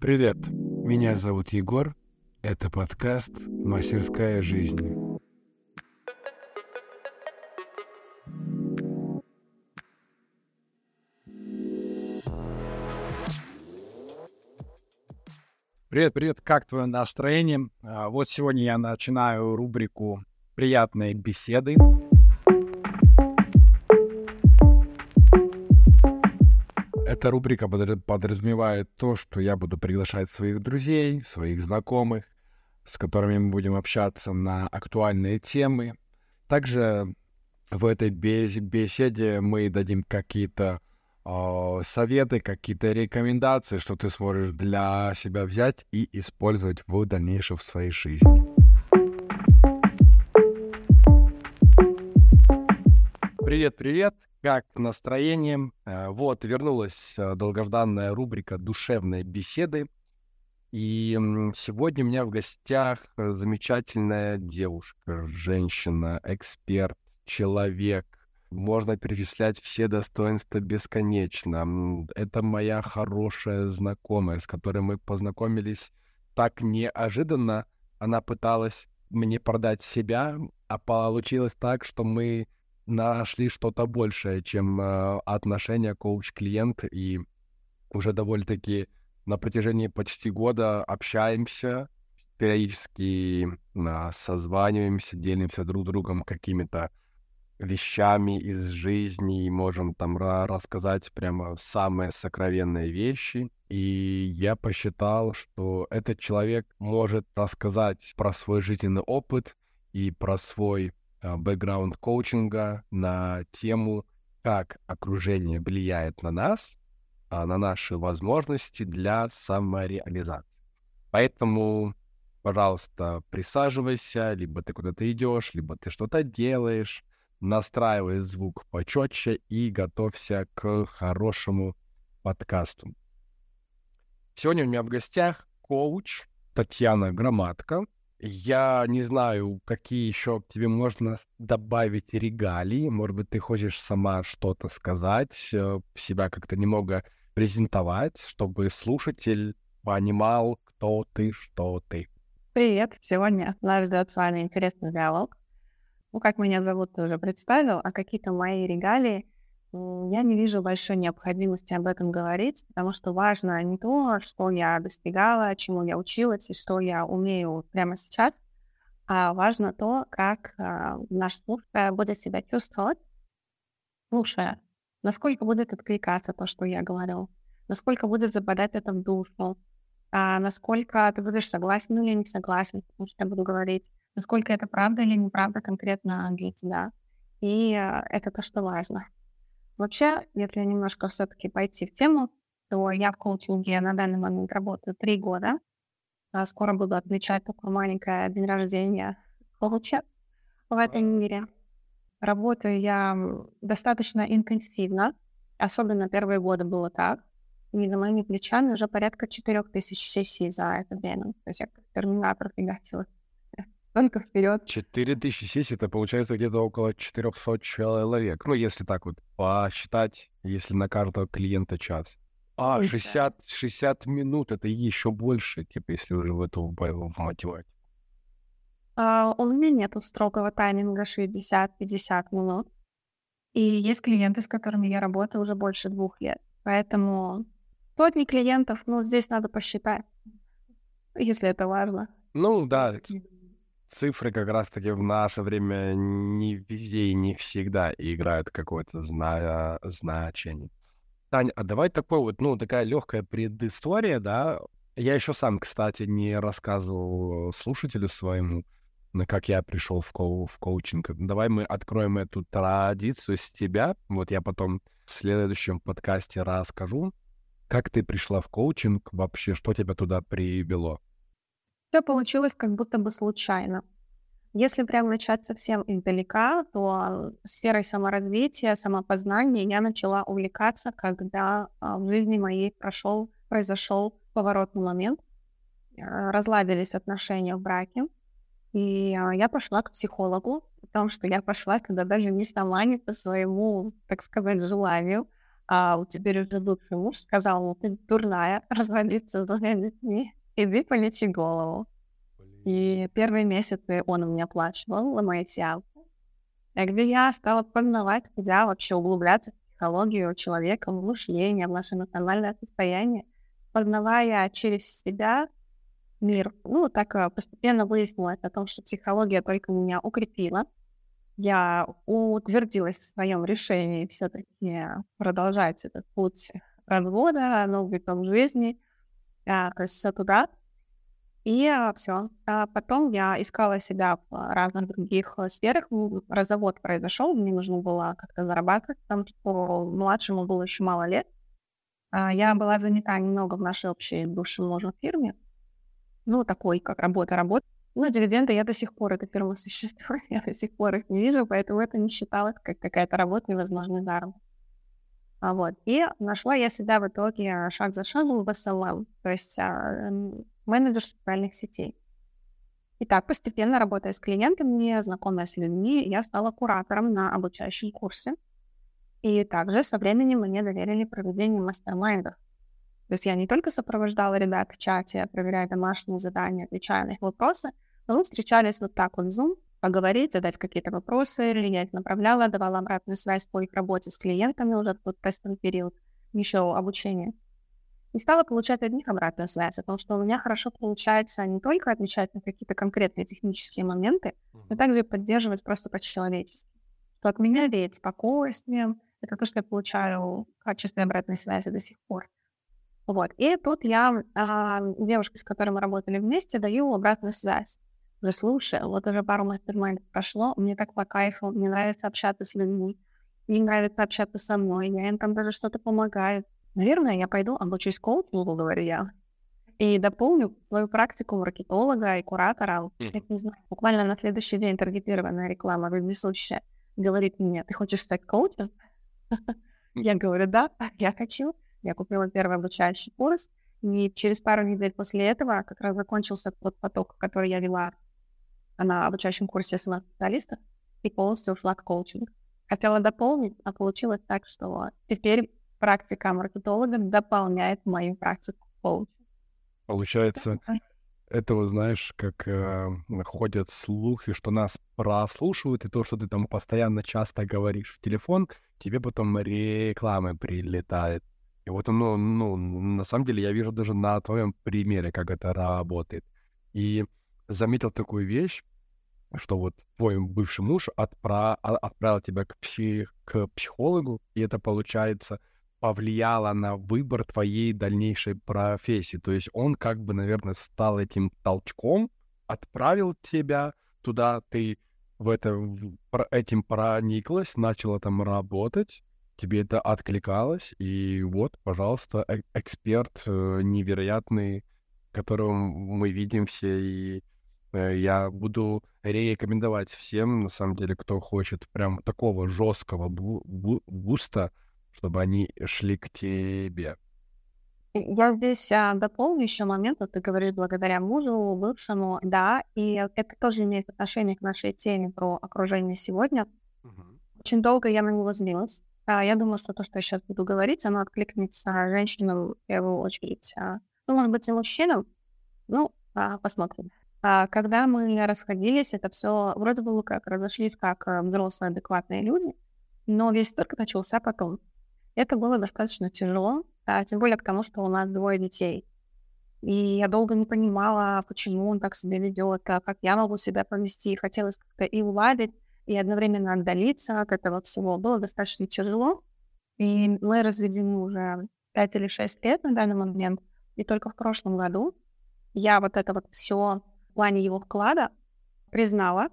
Привет, меня зовут Егор. Это подкаст «Мастерская жизнь». Привет, привет, как твое настроение? А, Вот сегодня я начинаю рубрику «Приятные беседы». Эта рубрика подра- подразумевает то, что я буду приглашать своих друзей, своих знакомых, с которыми мы будем общаться на актуальные темы. Также в этой бес- беседе мы дадим какие-то а, советы, какие-то рекомендации, что ты сможешь для себя взять и использовать в дальнейшем в своей жизни. Привет, привет! Как настроение? Э, Вот, вернулась э, долгожданная рубрика «Душевные беседы». И сегодня у меня в гостях э, замечательная девушка, женщина, эксперт, человек. Можно перечислять все достоинства бесконечно. Это моя хорошая знакомая, с которой мы познакомились так неожиданно. Она пыталась мне продать себя, а получилось так, что мы нашли что-то большее, чем э, отношения коуч-клиент, и уже довольно-таки на протяжении почти года общаемся, периодически созваниваемся, делимся друг другом какими-то вещами из жизни и можем там ра- рассказать прямо самые сокровенные вещи. И я посчитал, что этот человек может рассказать про свой жизненный опыт и про свой бэкграунд коучинга на тему, как окружение влияет на нас, а, на наши возможности для самореализации. Поэтому, пожалуйста, присаживайся, либо ты куда-то идешь, либо ты что-то делаешь, настраивай звук почетче и готовься к хорошему подкасту. Сегодня у меня в гостях коуч Татьяна Громадко. Я не знаю, какие еще к тебе можно добавить регалии. Может быть, ты хочешь сама что-то сказать, э, себя как-то немного презентовать, чтобы слушатель понимал, кто ты, что ты. Привет! Сегодня нас ждет с вами интересный диалог. Ну, как меня зовут, ты уже представил, а какие-то мои регалии, я не вижу большой необходимости об этом говорить, потому что важно не то, что я достигала, чему я училась и что я умею прямо сейчас, а важно то, как а, наш слушатель будет себя чувствовать, слушая, насколько будет откликаться то, что я говорю, насколько будет западать это в душу, а насколько ты будешь согласен или не согласен, потому что я буду говорить, насколько это правда или неправда конкретно для тебя. И а, это то, что важно. Вообще, если немножко все-таки пойти в тему, то я в коучинге на данный момент работаю три года. А Скоро буду отмечать такое маленькое день рождения коуча в этом мире. Работаю я достаточно интенсивно, особенно первые годы было так. И за моими плечами уже порядка 4000 сессий за это время. То есть я как терминатор фигачила. Только вперед. 4000 сессий, это получается где-то около 400 человек. Ну, если так вот посчитать, если на каждого клиента час. А, Ой, да. 60, 60 минут, это еще больше, типа, если уже в эту в математику. А, у меня нету строгого тайминга 60-50 минут. И есть клиенты, с которыми я работаю уже больше двух лет. Поэтому сотни клиентов, ну, здесь надо посчитать, если это важно. Ну, да, цифры как раз-таки в наше время не везде и не всегда играют какое-то зна- значение. Таня, а давай такой вот, ну, такая легкая предыстория, да. Я еще сам, кстати, не рассказывал слушателю своему, как я пришел в, коу- в коучинг. Давай мы откроем эту традицию с тебя. Вот я потом в следующем подкасте расскажу, как ты пришла в коучинг, вообще, что тебя туда привело. Все получилось как будто бы случайно. Если прям начать совсем издалека, то сферой саморазвития, самопознания я начала увлекаться, когда а, в жизни моей прошел, произошел поворотный момент. А, Разладились отношения в браке, и а, я пошла к психологу, потому что я пошла, когда даже не сама, не по своему, так сказать, желанию, а теперь уже бывший муж сказал, ну ты дурная, разводиться с двумя детьми, иди полечи голову. И первые месяцы он у меня оплачивал мои сеансы, где я стала познавать себя, вообще углубляться в психологию человека, в мышление, в наше эмоциональное состояние, познавая через себя мир. Ну, так э, постепенно выяснилось о том, что психология только меня укрепила. Я утвердилась в своем решении все-таки продолжать этот путь развода, новый том жизни, то есть все. И а, все. А потом я искала себя в разных других э, сферах. Развод произошел, мне нужно было как-то зарабатывать, потому что младшему было еще мало лет. А, я была занята немного в нашей общей бывшей мужем фирме, ну, такой, как работа, работа. Ну, дивиденды я до сих пор, эта фирма существует, я до сих пор их не вижу, поэтому это не считалось как какая-то работа невозможный заработок. А вот. И нашла я себя в итоге шаг за шагом в SLM, то есть а, менеджер социальных сетей. И так, постепенно работая с клиентами, знакомая с людьми, я стала куратором на обучающем курсе. И также со временем мне доверили проведение мастер-майндов. То есть я не только сопровождала ребят в чате, проверяя домашние задания, отвечая на их вопросы, но мы встречались вот так вот в Zoom, поговорить, задать какие-то вопросы, или я их направляла, давала обратную связь по их работе с клиентами уже в тот тестовый период, еще обучение. И стала получать от них обратную связь о том, что у меня хорошо получается не только отвечать на какие-то конкретные технические моменты, но также поддерживать просто по-человечески. Что от меня веет спокойствием, это то, что я получаю в качестве обратной связи до сих пор. Вот. И тут я а, девушке, с которой мы работали вместе, даю обратную связь. Говорю, слушай, вот уже пару мастер прошло, мне так по кайфу, мне нравится общаться с людьми, мне нравится общаться со мной, я им там даже что-то помогаю. Наверное, я пойду обучусь коучингу, говорю я, и дополню свою практику маркетолога и куратора. Mm-hmm. Я не знаю, буквально на следующий день таргетированная реклама вездесущая говорит мне, ты хочешь стать коучем? Я говорю, да, я хочу. Я купила первый обучающий курс, и через пару недель после этого как раз закончился тот поток, который я вела на обучающем курсе специалистов, и полностью ушла в коучинг. Хотела дополнить, а получилось так, что теперь практика маркетолога дополняет мою практику коуча. Получается, это вот знаешь, как э, ходят слухи, что нас прослушивают, и то, что ты там постоянно часто говоришь в телефон, тебе потом рекламы прилетает. И вот, ну, ну, на самом деле я вижу даже на твоем примере, как это работает. И заметил такую вещь, что вот твой бывший муж отпра... А, отправил тебя к, псих... к психологу, и это, получается, повлияло на выбор твоей дальнейшей профессии. То есть он как бы, наверное, стал этим толчком, отправил тебя туда, ты в это, этим прониклась, начала там работать, тебе это откликалось, и вот, пожалуйста, э эксперт э, невероятный, которого мы видим все, и я буду рекомендовать всем, на самом деле, кто хочет прям такого жесткого бу бу буста, чтобы они шли к тебе. Я здесь а, дополню еще момент, вот ты говоришь благодаря мужу, бывшему, да, и это тоже имеет отношение к нашей теме про окружение сегодня. Угу. Очень долго я на него злилась, а, я думала, что то, что я сейчас буду говорить, оно откликнется женщинам в первую очередь. А, ну, может быть, и мужчинам. Ну, а, посмотрим. Когда мы расходились, это все вроде бы как разошлись как э, взрослые адекватные люди, но весь торг начался потом. Это было достаточно тяжело, тем более потому, что у нас двое детей. И я долго не понимала, почему он так себя ведет, как я могу себя повести. Хотелось как-то и уладить, и одновременно отдалиться от этого всего было достаточно тяжело. И мы разведены уже 5 или 6 лет на данный момент. И только в прошлом году я вот это вот все плане его вклада признала,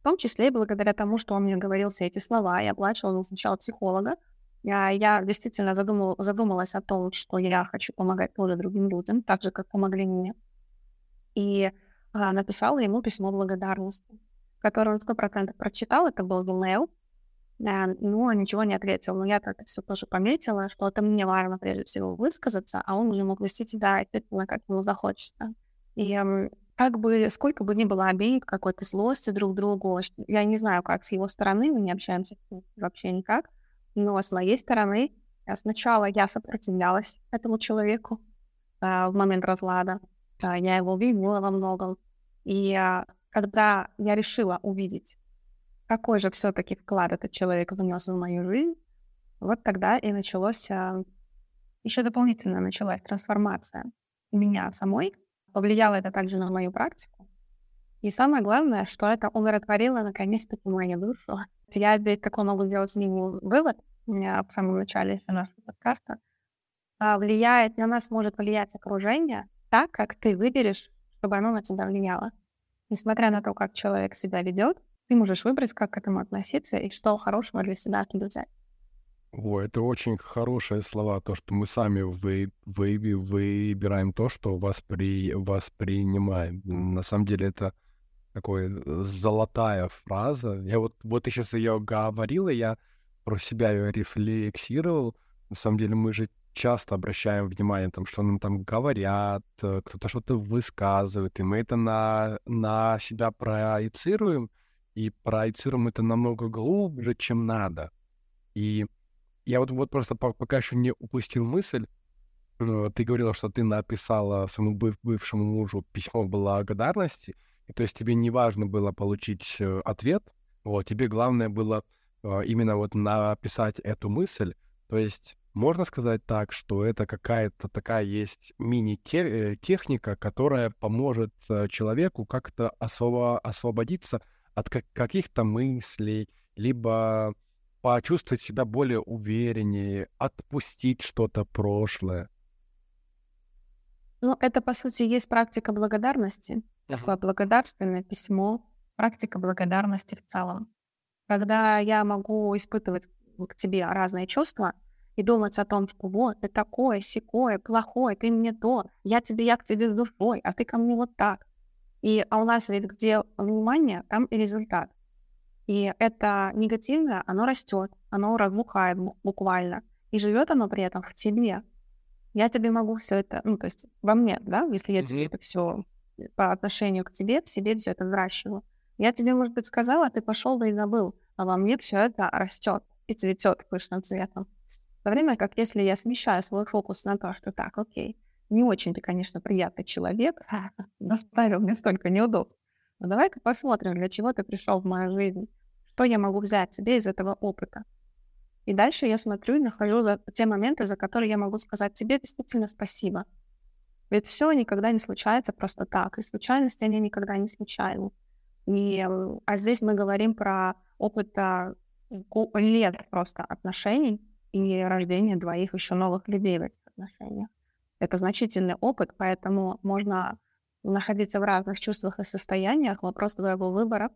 в том числе и благодаря тому, что он мне говорил все эти слова. Я оплачивала сначала психолога. Я, я действительно задумал, задумалась о том, что я хочу помогать тоже другим людям, так же, как помогли мне. И а, написала ему письмо благодарности который он сто процентов прочитал, это был email, но ничего не ответил. Но я так все тоже пометила, что это мне важно прежде всего высказаться, а он уже мог вести себя ответственно, как ему захочется. И как бы, сколько бы ни было обид, какой-то злости друг другу, я не знаю, как с его стороны, мы не общаемся вообще никак, но с моей стороны Сначала я сопротивлялась этому человеку э, в момент разлада. Э, я его видела во многом. И э, когда я решила увидеть, какой же все-таки вклад этот человек внес в мою жизнь, вот тогда и началось, э, еще дополнительно началась трансформация меня самой. Повлияло это также на мою практику. И самое главное, что это умиротворило наконец-таки мою душу. Я здесь такой могу сделать с ним вывод в самом начале нашего подкаста. А, влияет, на нас может влиять окружение так, как ты выберешь, чтобы оно на тебя влияло. Несмотря на то, как человек себя ведет, ты можешь выбрать, как к этому относиться и что хорошего для себя оттуда взять. О, это очень хорошие слова, то, что мы сами вы, вы, выбираем то, что воспри, воспринимаем. На самом деле это такая э, золотая фраза. Я вот, вот ты сейчас ее говорила, я про себя ее рефлексировал. На самом деле мы же часто обращаем внимание, там, что нам там говорят, э, кто-то что-то высказывает, и мы это на, на себя проецируем, и проецируем это намного глубже, чем надо. И я вот, вот просто пока еще не упустил мысль, ты говорила, что ты написала своему бывшему мужу письмо благодарности, и то есть тебе не важно было получить э, ответ, вот, тебе главное было э, именно вот написать эту мысль. То есть можно сказать так, что это какая-то такая есть мини-техника, которая поможет э, человеку как-то освобо- освободиться от как- каких-то мыслей, либо почувствовать себя более увереннее, отпустить что-то прошлое. Ну, это, по сути, есть практика благодарности. Такое благодарственное письмо, практика благодарности в целом. Когда я могу испытывать к тебе разные чувства и думать о том, что вот, ты такое, секое, плохое, ты мне то, я тебе, я к тебе с душой, а ты ко мне вот так. И а у нас ведь где внимание, там и результат. И это негативное, оно растет, оно разбухает буквально. И живет оно при этом в тебе я тебе могу все это, ну, то есть во мне, да, если я тебе это все по отношению к тебе, в себе все это взращиваю. Я тебе, может быть, сказала, а ты пошел да и забыл, а во мне все это растет и цветет пышным цветом. В то время как если я смещаю свой фокус на то, что так, окей, не очень ты, конечно, приятный человек, доставил мне столько неудобств, но давай-ка посмотрим, для чего ты пришел в мою жизнь, что я могу взять себе из этого опыта. И дальше я смотрю и нахожу за те моменты, за которые я могу сказать тебе действительно спасибо. Ведь все никогда не случается просто так, и случайности они никогда не случайны. И, а здесь мы говорим про опыт а, лет просто отношений и рождения двоих еще новых людей в этих отношениях. Это значительный опыт, поэтому можно находиться в разных чувствах и состояниях. Вопрос твоего выбора.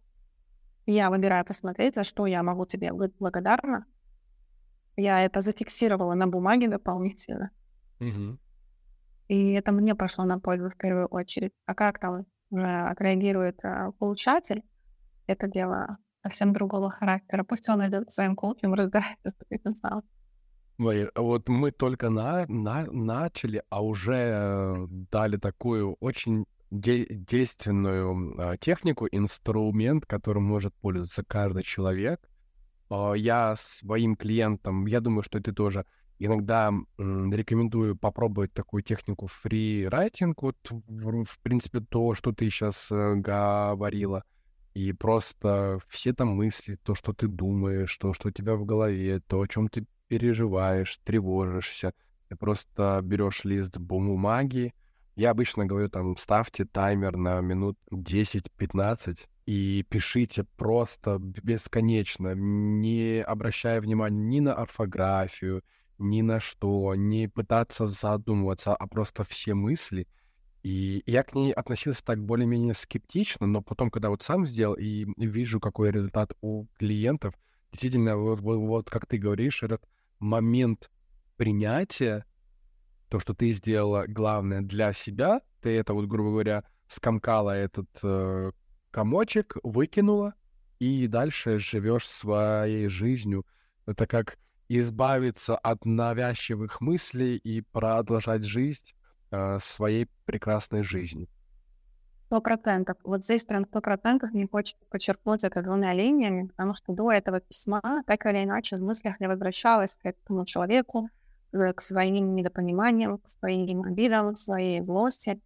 Я выбираю посмотреть, за что я могу тебе быть благодарна, я это зафиксировала на бумаге дополнительно. Угу. И это мне пошло на пользу в первую очередь. А как там уже отреагирует а, получатель, это дело совсем другого характера. Пусть он идет своим коучем, разбирается с потенциалом. Ой, а вот мы только на, на, начали, а уже э, дали такую очень де- действенную э, технику, инструмент, которым может пользоваться каждый человек. А, я своим клиентам, я думаю, что ты тоже иногда рекомендую попробовать такую технику фрирайтинг, вот в принципе то, что ты сейчас э, говорила, и просто все там мысли, то, что ты думаешь, то, что у тебя в голове, то, о чем ты переживаешь, тревожишься, ты просто берешь лист бумаги, я обычно говорю, там, ставьте таймер на минут 10-15, и пишите просто бесконечно, не обращая внимания ни на орфографию, ни на что, не пытаться задумываться, а просто все мысли. И я к ней относился так более-менее скептично, но потом, когда вот сам сделал и вижу, какой результат у клиентов, действительно, вот, вот, вот как ты говоришь, этот момент принятия, то, что ты сделала главное для себя, ты это вот, грубо говоря, скомкала этот э, комочек, выкинула, и дальше живешь своей жизнью. Это как избавиться от навязчивых мыслей и продолжать жизнь э, своей прекрасной жизнью. Сто процентов. Вот здесь прям сто процентов мне хочется подчеркнуть это двумя линиями, потому что до этого письма так или иначе в мыслях я возвращалась к этому человеку, к своим недопониманиям, к своим обидам, к своей злости.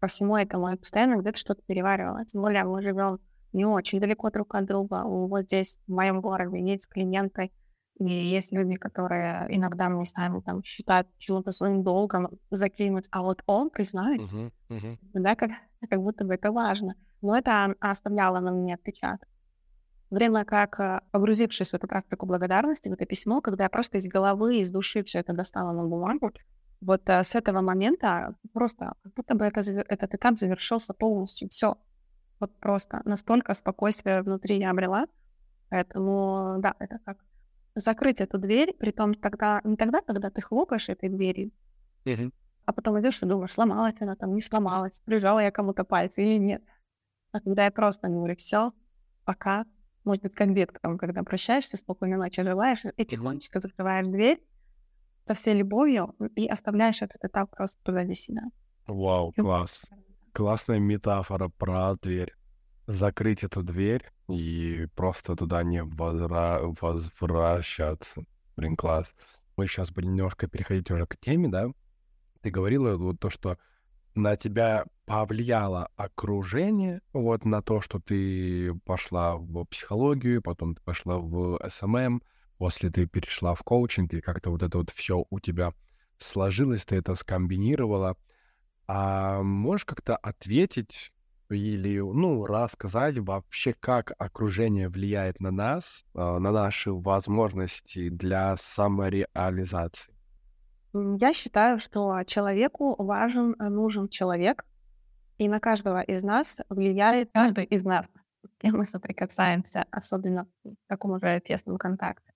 По всему этому я постоянно где-то что-то переваривала. Тем более мы живем не очень далеко друг от друга. Вот здесь, в моем городе, есть клиенты, и есть люди, которые иногда мне сами там считают чего-то своим долгом закинуть, а вот он признает, uh-huh, uh-huh. да, как, как будто бы это важно. Но это оставляло на мне отпечаток. Время как, э, погрузившись в эту практику благодарности, в это письмо, когда я просто из головы, из души все это достала на бумагу, вот а, с этого момента просто как будто бы это, этот этап завершился полностью. Все. Вот просто настолько спокойствия внутри я обрела. Поэтому, да, это как закрыть эту дверь, при том тогда, не тогда, когда ты хлопаешь этой дверью, uh-huh. а потом идешь и думаешь, сломалась она там, не сломалась, прижала я кому-то пальцы или нет. А когда я просто говорю, все, пока, может быть, как детка, там, когда прощаешься, спокойной ночи желаешь, и тихонечко закрываешь дверь со всей любовью и оставляешь этот этап просто позади себя. Вау, класс. Классная метафора про дверь. Закрыть эту дверь и просто туда не возра... возвращаться. Блин, класс. Мы сейчас будем немножко переходить уже к теме, да? Ты говорила вот то, что на тебя повлияло окружение, вот на то, что ты пошла в психологию, потом ты пошла в SMM, после ты перешла в коучинг, и как-то вот это вот все у тебя сложилось, ты это скомбинировала. А можешь как-то ответить или, ну, рассказать вообще, как окружение влияет на нас, а, на наши возможности для самореализации? Я считаю, что человеку важен, э, нужен человек, и на каждого из нас влияет каждый из нас, с кем мы соприкасаемся, особенно в таком уже тесном контакте.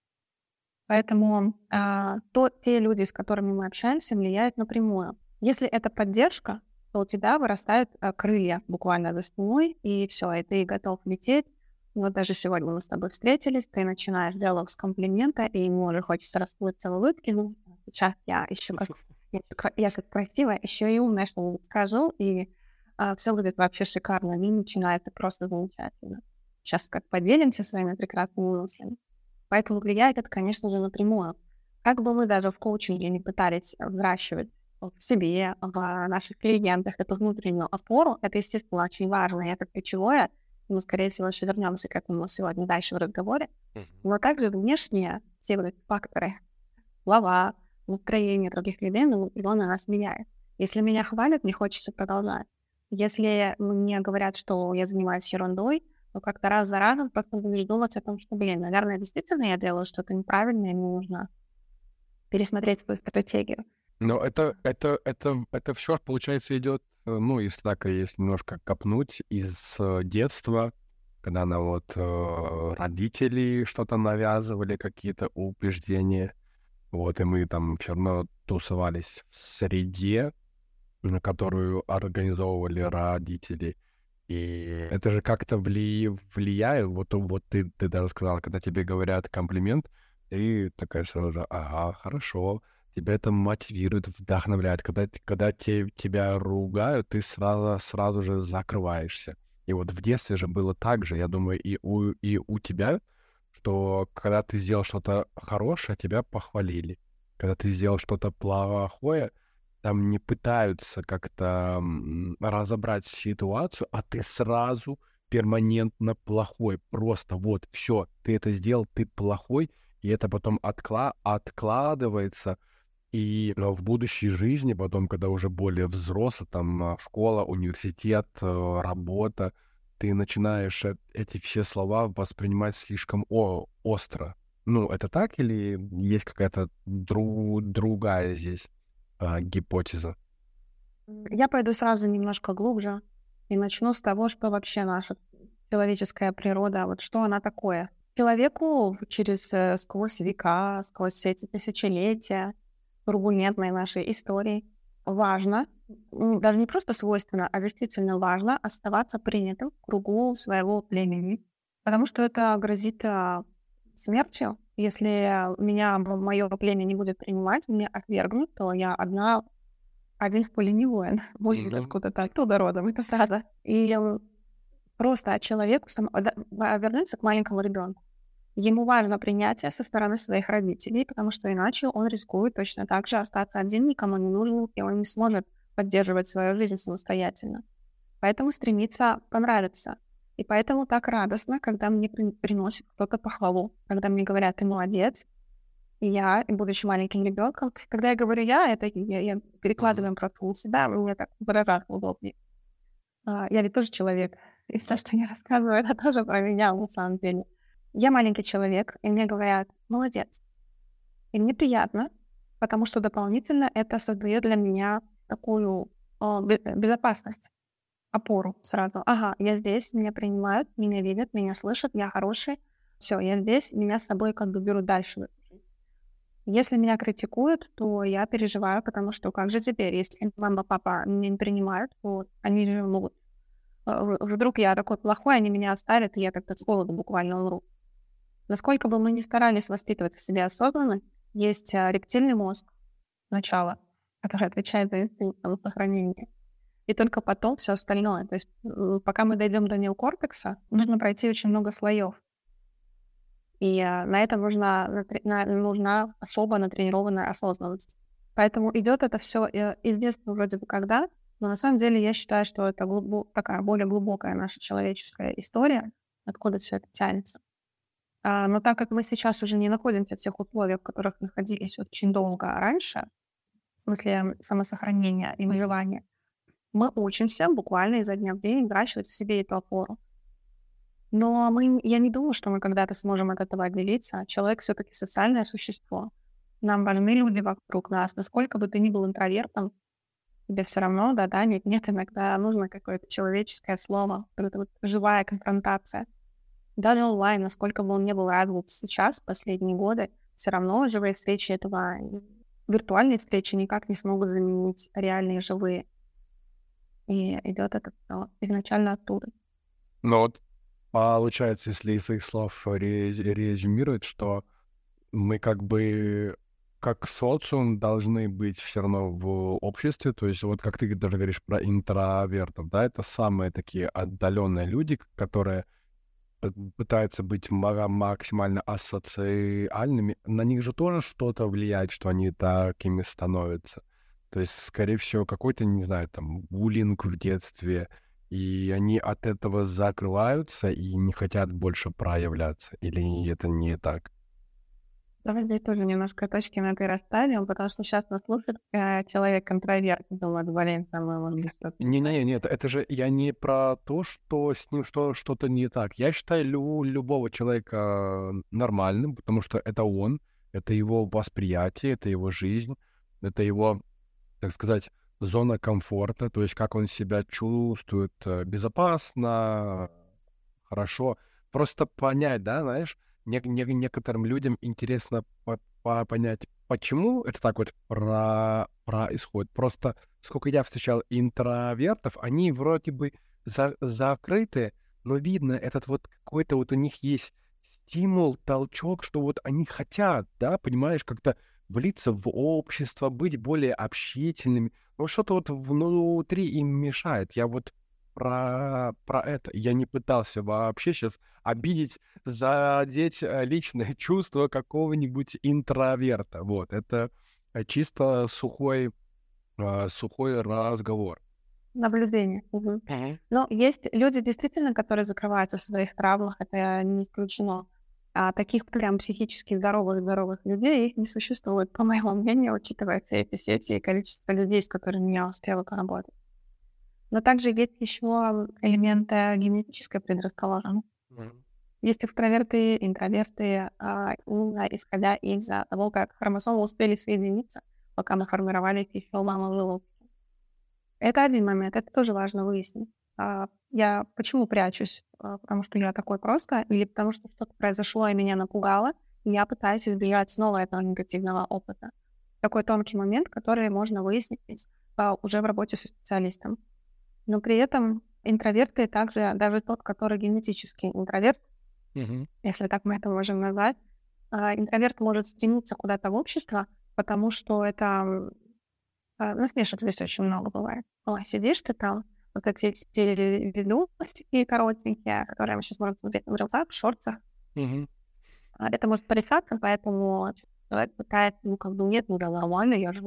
Поэтому а, то, те люди, с которыми мы общаемся, влияют напрямую. Если это поддержка, то у тебя вырастают а, крылья буквально за спиной, и все, и ты готов лететь. Вот даже сегодня мы с тобой встретились, ты начинаешь диалог с комплимента, и ему уже хочется расплыться в улыбке, ну, сейчас я еще как, я, я как красивая, еще и умная что-нибудь скажу, и а, все будет вообще шикарно, и начинается просто замечательно. Сейчас как поделимся своими прекрасными мыслями. Поэтому влияет это, конечно же, напрямую. Как бы мы даже в коучинге не пытались взращивать в себе, в наших клиентах эту внутреннюю опору, это, естественно, очень важно, и это ключевое, мы, скорее всего, еще вернемся к этому сегодня дальше в разговоре, но также внешние все факторы, слова, настроение других людей, ну, его на нас меняет. Если меня хвалят, мне хочется продолжать. Если мне говорят, что я занимаюсь ерундой, то как-то раз за разом просто будешь думать о том, что, блин, наверное, действительно я делаю что-то неправильное, мне нужно пересмотреть свою стратегию. Но это, это, это, это все, получается, идет, э, ну, если так, если немножко копнуть, из э, детства, когда нам вот э, родители что-то навязывали, какие-то убеждения, вот, и мы там все равно тусовались в среде, на которую организовывали родители. И это же как-то вли... влияет. Вот, вот ты, ты даже сказал, когда тебе говорят комплимент, ты такая сразу же, ага, хорошо. Тебя это мотивирует, вдохновляет. Когда, когда те, тебя ругают, ты сразу, сразу же закрываешься. И вот в детстве же было так же, я думаю, и у, и у тебя что когда ты сделал что-то хорошее, тебя похвалили. Когда ты сделал что-то плохое, там не пытаются как-то разобрать ситуацию, а ты сразу перманентно плохой. Просто вот, все, ты это сделал, ты плохой, и это потом откла откладывается. И в будущей жизни, потом, когда уже более взрослый, там, а, школа, университет, э, работа, ты начинаешь эти все слова воспринимать слишком о остро. Ну, это так или есть какая-то дру другая здесь а, гипотеза? Я пойду сразу немножко глубже и начну с того, что вообще наша человеческая природа, вот что она такое. Человеку через э, сквозь века, сквозь все эти тысячелетия турбулентной нашей истории важно даже не просто свойственно, а действительно важно оставаться принятым в кругу своего племени, потому что это грозит а, смертью. Если меня мое племя не будет принимать, меня отвергнут, то я одна, один в поле не воин. Будет mm-hmm. откуда-то оттуда родом, это правда. И просто человеку, сам... вернуться к маленькому ребенку. Ему важно принятие со стороны своих родителей, потому что иначе он рискует точно так же остаться один, никому не нужен, и он не сможет поддерживать свою жизнь самостоятельно. Поэтому стремится понравиться. И поэтому так радостно, когда мне при- приносит кто-то похвалу, когда мне говорят, ты молодец, и я, будучи маленьким ребенком, когда я говорю я, это я, я перекладываем просто на себя, мне так выражаться удобнее. А, я ведь тоже человек, и все, что я рассказываю, это тоже про меня на самом деле. Я маленький человек, и мне говорят, молодец. И мне приятно, потому что дополнительно это создает для меня такую о, безопасность, опору сразу. Ага, я здесь, меня принимают, меня видят, меня слышат, я хороший. Все, я здесь, меня с собой как бы берут дальше. Если меня критикуют, то я переживаю, потому что как же теперь, если мама, папа меня не принимают, то они же могут... Э, вдруг я такой плохой, они меня оставят, и я как-то с голоду буквально умру. Насколько бы мы ни старались воспитывать в себе осознанность, есть а, рептильный мозг сначала, который отвечает за инстинкт самосохранения. И только потом все остальное. То есть пока мы дойдем до неокортекса, нужно пройти очень много слоев. И а, на это нужна, на, нужна особо натренированная осознанность. Поэтому идет это все э, из вроде бы когда, но на самом деле я считаю, что это глубо, такая более глубокая наша человеческая история, откуда все это тянется. А, но так как мы сейчас уже не находимся в тех условиях, в которых находились очень долго раньше, в смысле самосохранения и выживания, мы учимся буквально изо дня в день выращивать в себе эту опору. Но мы, я не думаю, что мы когда-то сможем от этого отделиться. Человек все-таки социальное существо. Нам важны люди вокруг нас. Насколько бы ты ни был интровертом, тебе все равно, да-да, нет, нет, иногда нужно какое-то человеческое слово, вот эта вот живая конфронтация. Даже онлайн, насколько бы он не был развит сейчас, в последние годы, все равно живые встречи этого, виртуальные встречи никак не смогут заменить реальные живые. И идет это все изначально оттуда. Ну вот, получается, если из их слов резюмировать, что мы как бы как социум должны быть все равно в обществе, то есть вот как ты даже говоришь про интровертов, да, это самые такие отдаленные люди, которые пытаются быть максимально асоциальными, на них же тоже что-то влияет, что они такими становятся. То есть, скорее всего, какой-то, не знаю, там, буллинг в детстве, и они от этого закрываются и не хотят больше проявляться. Или это не так? Давай здесь тоже немножко точки на «ты» расставим, потому что сейчас нас слушает э, человек-контроверт, думает, блин, самое может что-то... Не-не, нет, это же я не про то, что с ним что, что-то не так. Я считаю лю- любого человека нормальным, потому что это он, это его восприятие, это его жизнь, это его, так сказать, зона комфорта, то есть как он себя чувствует э, безопасно, хорошо. Просто понять, да, знаешь, не, не, некоторым людям интересно по, по, понять, почему это так вот про, происходит. Просто сколько я встречал интровертов, они вроде бы за, закрыты, но видно, этот вот какой-то вот у них есть стимул, толчок, что вот они хотят, да, понимаешь, как-то влиться в общество, быть более общительными. Но что-то вот внутри им мешает. Я вот про, про это. Я не пытался вообще сейчас обидеть, задеть э, личное чувство какого-нибудь интроверта. Вот, это э, чисто сухой, э, сухой разговор. Наблюдение. Угу. Uh-huh. Но есть люди действительно, которые закрываются в своих травмах, это не исключено. А таких прям психически здоровых, здоровых людей их не существует, по моему мнению, учитывая все эти сети и количество людей, с которыми я успела поработать. Но также есть еще элементы генетической предрасположенности. Mm-hmm. Есть экстраверты, интроверты, а, именно исходя из того, как хромосомы успели соединиться, пока мы формировались еще в мамовой Это один момент, это тоже важно выяснить. А, я почему прячусь? А, потому что я такой просто, или потому что что-то произошло и меня напугало, и я пытаюсь избежать снова этого негативного опыта. Такой тонкий момент, который можно выяснить уже в работе со специалистом. Но при этом интроверты также, даже тот, который генетический интроверт, uh-huh. если так мы это можем назвать, а, интроверт может стремиться куда-то в общество, потому что это а, насмешек здесь очень много бывает. О, сидишь ты там, вот эти телевидео такие коротенькие, которые мы сейчас можем смотреть на рюкзак, в шортах. Uh-huh. А это может порицаться, поэтому человек пытается, ну, как бы, нет, ну, да, нормально, я же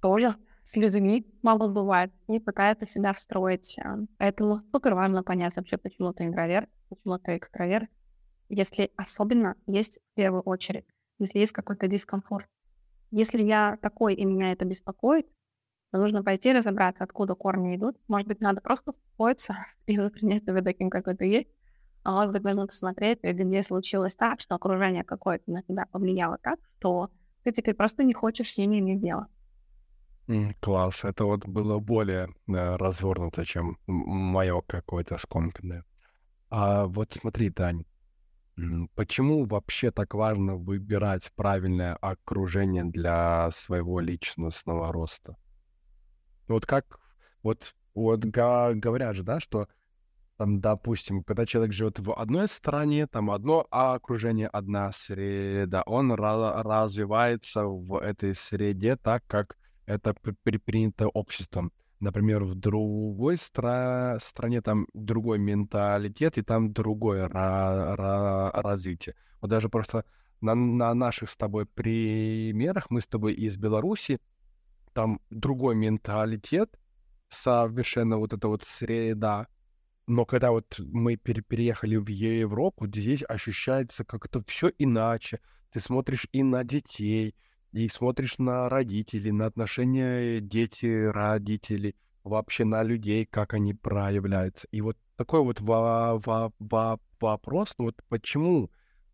тоже с людьми мало бывает, не пытается себя встроить. А, поэтому супер важно понять вообще, почему ты интроверт, почему ты экстраверт, если особенно есть в первую очередь, если есть какой-то дискомфорт. Если я такой, и меня это беспокоит, то нужно пойти разобраться, откуда корни идут. Может быть, надо просто успокоиться и принять себя таким, какой ты есть. А быть, нужно посмотреть, где случилось так, что окружение какое-то на тебя повлияло так, что ты теперь просто не хочешь с ними иметь дело. Класс, это вот было более э, развернуто, чем мое какое-то скомканное. А вот смотри, Тань, почему вообще так важно выбирать правильное окружение для своего личностного роста? Вот как, вот, вот говорят же, да, что там, допустим, когда человек живет в одной стране, там одно окружение, одна среда, он ra- развивается в этой среде так, как это принято обществом. Например, в другой стра- стране там другой менталитет, и там другое ра- ра- развитие. Вот даже просто на, на наших с тобой примерах, мы с тобой из Беларуси, там другой менталитет, совершенно вот эта вот среда, но когда вот мы пере переехали в Европу, здесь ощущается как-то все иначе. Ты смотришь и на детей, и смотришь на родителей, на отношения дети-родители, вообще на людей, как они проявляются. И вот такой вот во во во вопрос, вот почему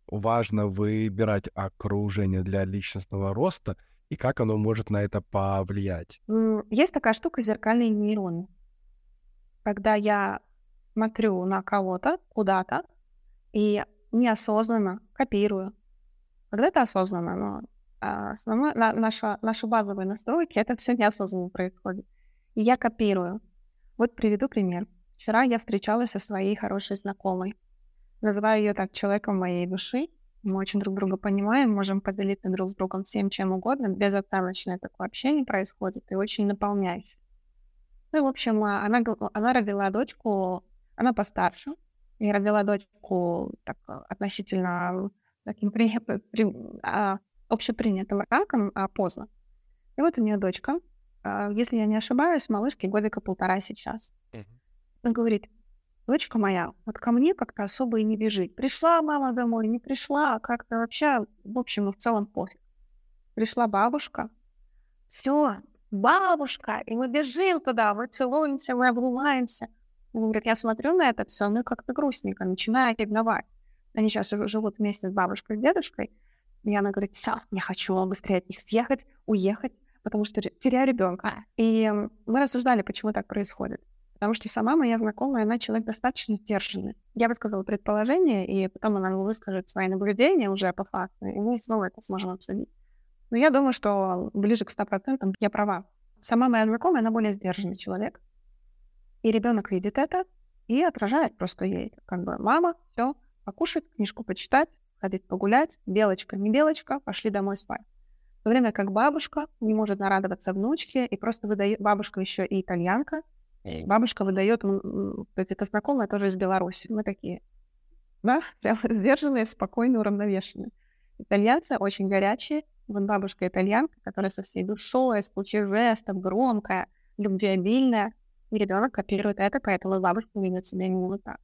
важно выбирать окружение для личностного роста и как оно может на это повлиять? Есть такая штука зеркальные нейроны. Когда я смотрю на кого-то, куда-то, и неосознанно копирую. Когда-то осознанно, но основной, на, наша, наши базовые настройки, это все неосознанно происходит. И я копирую. Вот приведу пример. Вчера я встречалась со своей хорошей знакомой. Называю ее так человеком моей души. Мы очень друг друга понимаем, можем поделиться друг с другом всем, чем угодно. Безоценочное такое общение происходит и очень наполняющее. Ну, в общем, а, она, она родила дочку, она постарше, и родила дочку так, относительно таким при, при, а, общепринятым раком а поздно. И вот у нее дочка, а, если я не ошибаюсь, малышке годика полтора сейчас. Uh-huh. Он говорит, дочка моя, вот ко мне как-то особо и не бежит. Пришла мама домой, не пришла, как-то вообще, в общем, в целом пофиг. Пришла бабушка, все, бабушка, и мы бежим туда, мы целуемся, мы обнимаемся. Говорит, я смотрю на это все, ну как-то грустненько, начинаю ревновать. Они сейчас живут вместе с бабушкой и дедушкой, и она говорит, все, я хочу быстрее от них съехать, уехать, потому что теряю ребенка. И мы рассуждали, почему так происходит. Потому что сама моя знакомая, она человек достаточно сдержанный. Я высказала предположение, и потом она выскажет свои наблюдения уже по факту, и мы снова это сможем обсудить. Но я думаю, что ближе к 100% я права. Сама моя знакомая, она более сдержанный человек. И ребенок видит это и отражает просто ей, как бы, мама, все, покушать, книжку почитать, сходить погулять, белочка, не белочка, пошли домой спать. В то время как бабушка не может нарадоваться внучке, и просто выдает, бабушка еще и итальянка, и бабушка выдает, это знакомая тоже из Беларуси, мы такие, да, прям сдержанные, спокойные, уравновешенные. Итальянцы очень горячие, вот бабушка итальянка, которая со всей душой, с кучей жестов, громкая, любвеобильная, и ребенок копирует это, поэтому бабушка ведет себя именно так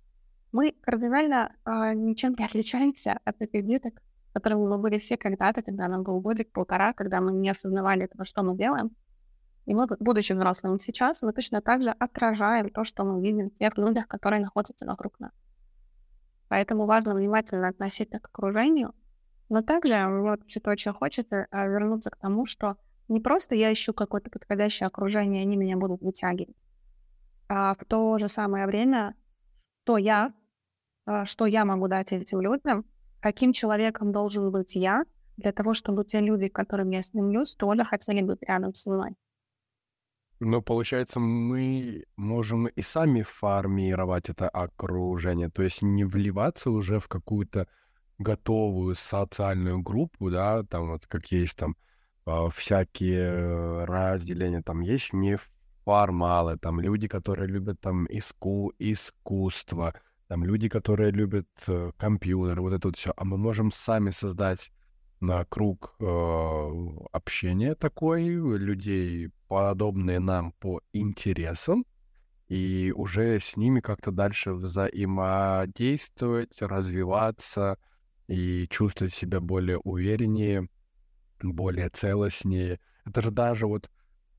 мы кардинально э, ничем не отличаемся от этих деток, которыми мы были все когда-то, когда нам был годик, полтора, когда мы не осознавали этого, что мы делаем. И мы, будучи взрослыми сейчас, мы точно так же отражаем то, что мы видим в тех людях, которые находятся вокруг нас. Поэтому важно внимательно относиться к окружению, но также вот все очень хочется а, вернуться к тому, что не просто я ищу какое-то подходящее окружение, они меня будут вытягивать, а в то же самое время, то я что я могу дать этим людям, каким человеком должен быть я, для того, чтобы те люди, к которым я стремлюсь, тоже хотели быть рядом со мной. Ну, получается, мы можем и сами формировать это окружение, то есть не вливаться уже в какую-то готовую социальную группу, да, там вот как есть там а, всякие разделения, там есть неформалы, там люди, которые любят там иску искусство, там люди, которые любят э, компьютер, вот это вот все, а мы можем сами создать на круг э, общения такой, людей, подобные нам по интересам, и уже с ними как-то дальше взаимодействовать, развиваться и чувствовать себя более увереннее, более целостнее. Это же даже вот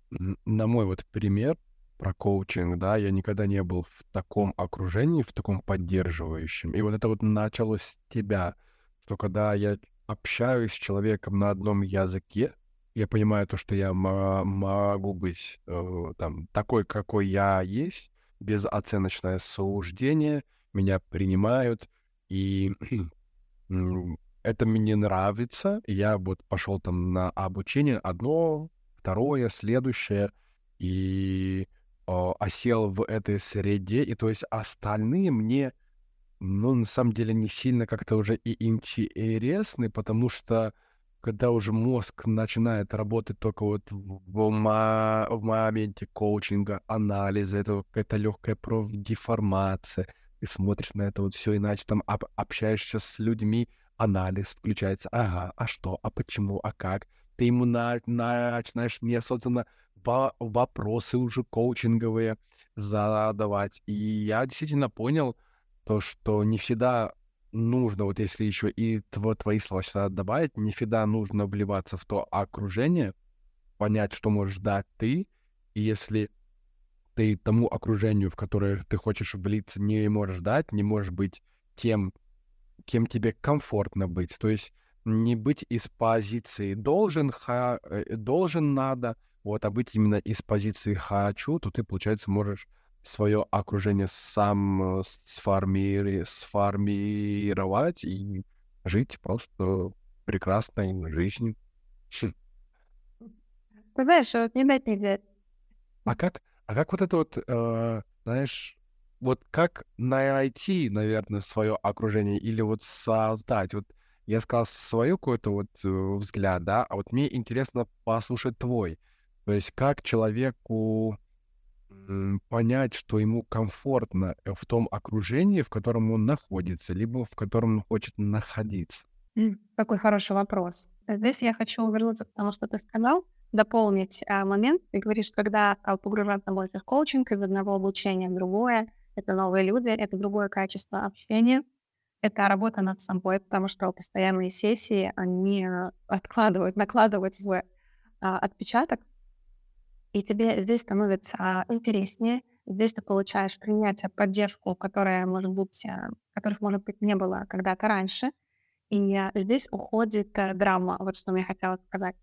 на мой вот пример про коучинг, да, я никогда не был в таком окружении, в таком поддерживающем. И вот это вот началось с тебя, что когда я общаюсь с человеком на одном языке, я понимаю то, что я могу быть э, там такой, какой я есть, без оценочное суждение, меня принимают, и это мне нравится. Я вот пошел там на обучение одно, второе, следующее, и осел в этой среде, и то есть остальные мне, ну, на самом деле, не сильно как-то уже и интересны, потому что когда уже мозг начинает работать только вот в, ма- в моменте коучинга, анализа, это какая-то легкая профдеформация, ты смотришь на это вот все иначе, там об- общаешься с людьми, анализ включается, ага, а что, а почему, а как, ты ему на- начинаешь неосознанно во- вопросы уже коучинговые задавать, и я действительно понял то, что не всегда нужно, вот если еще и тв твои слова сюда добавить, не всегда нужно вливаться в то окружение, понять, что можешь дать ты, и если ты тому окружению, в которое ты хочешь влиться, не можешь дать, не можешь быть тем, кем тебе комфортно быть. То есть не быть из позиции должен, ха, э, должен надо, вот, а быть именно из позиции хочу, то ты, получается, можешь свое окружение сам э, сформи... сформировать и жить просто прекрасной жизнью. Ты знаешь, вот не дать не взять. А как, а как вот это вот, э, знаешь, вот как найти, наверное, свое окружение или вот создать? Вот я сказал свою какой-то вот э, взгляд, да, а вот мне интересно послушать твой. То есть как человеку понять, что ему комфортно э, в том окружении, в котором он находится, либо в котором он хочет находиться? Какой хороший вопрос. Здесь я хочу вернуться к тому, что ты сказал, дополнить а, момент. Ты говоришь, когда стал погружаться больше в коучинг из одного обучения в другое, это новые люди, это другое качество общения, это работа над собой, потому что постоянные сессии, они откладывают, накладывают свой а, отпечаток. И тебе здесь становится а, интереснее, здесь ты получаешь принятие, поддержку, которая, может быть, а, которых, может быть, не было когда-то раньше, и а, здесь уходит а, драма, вот что я хотела сказать.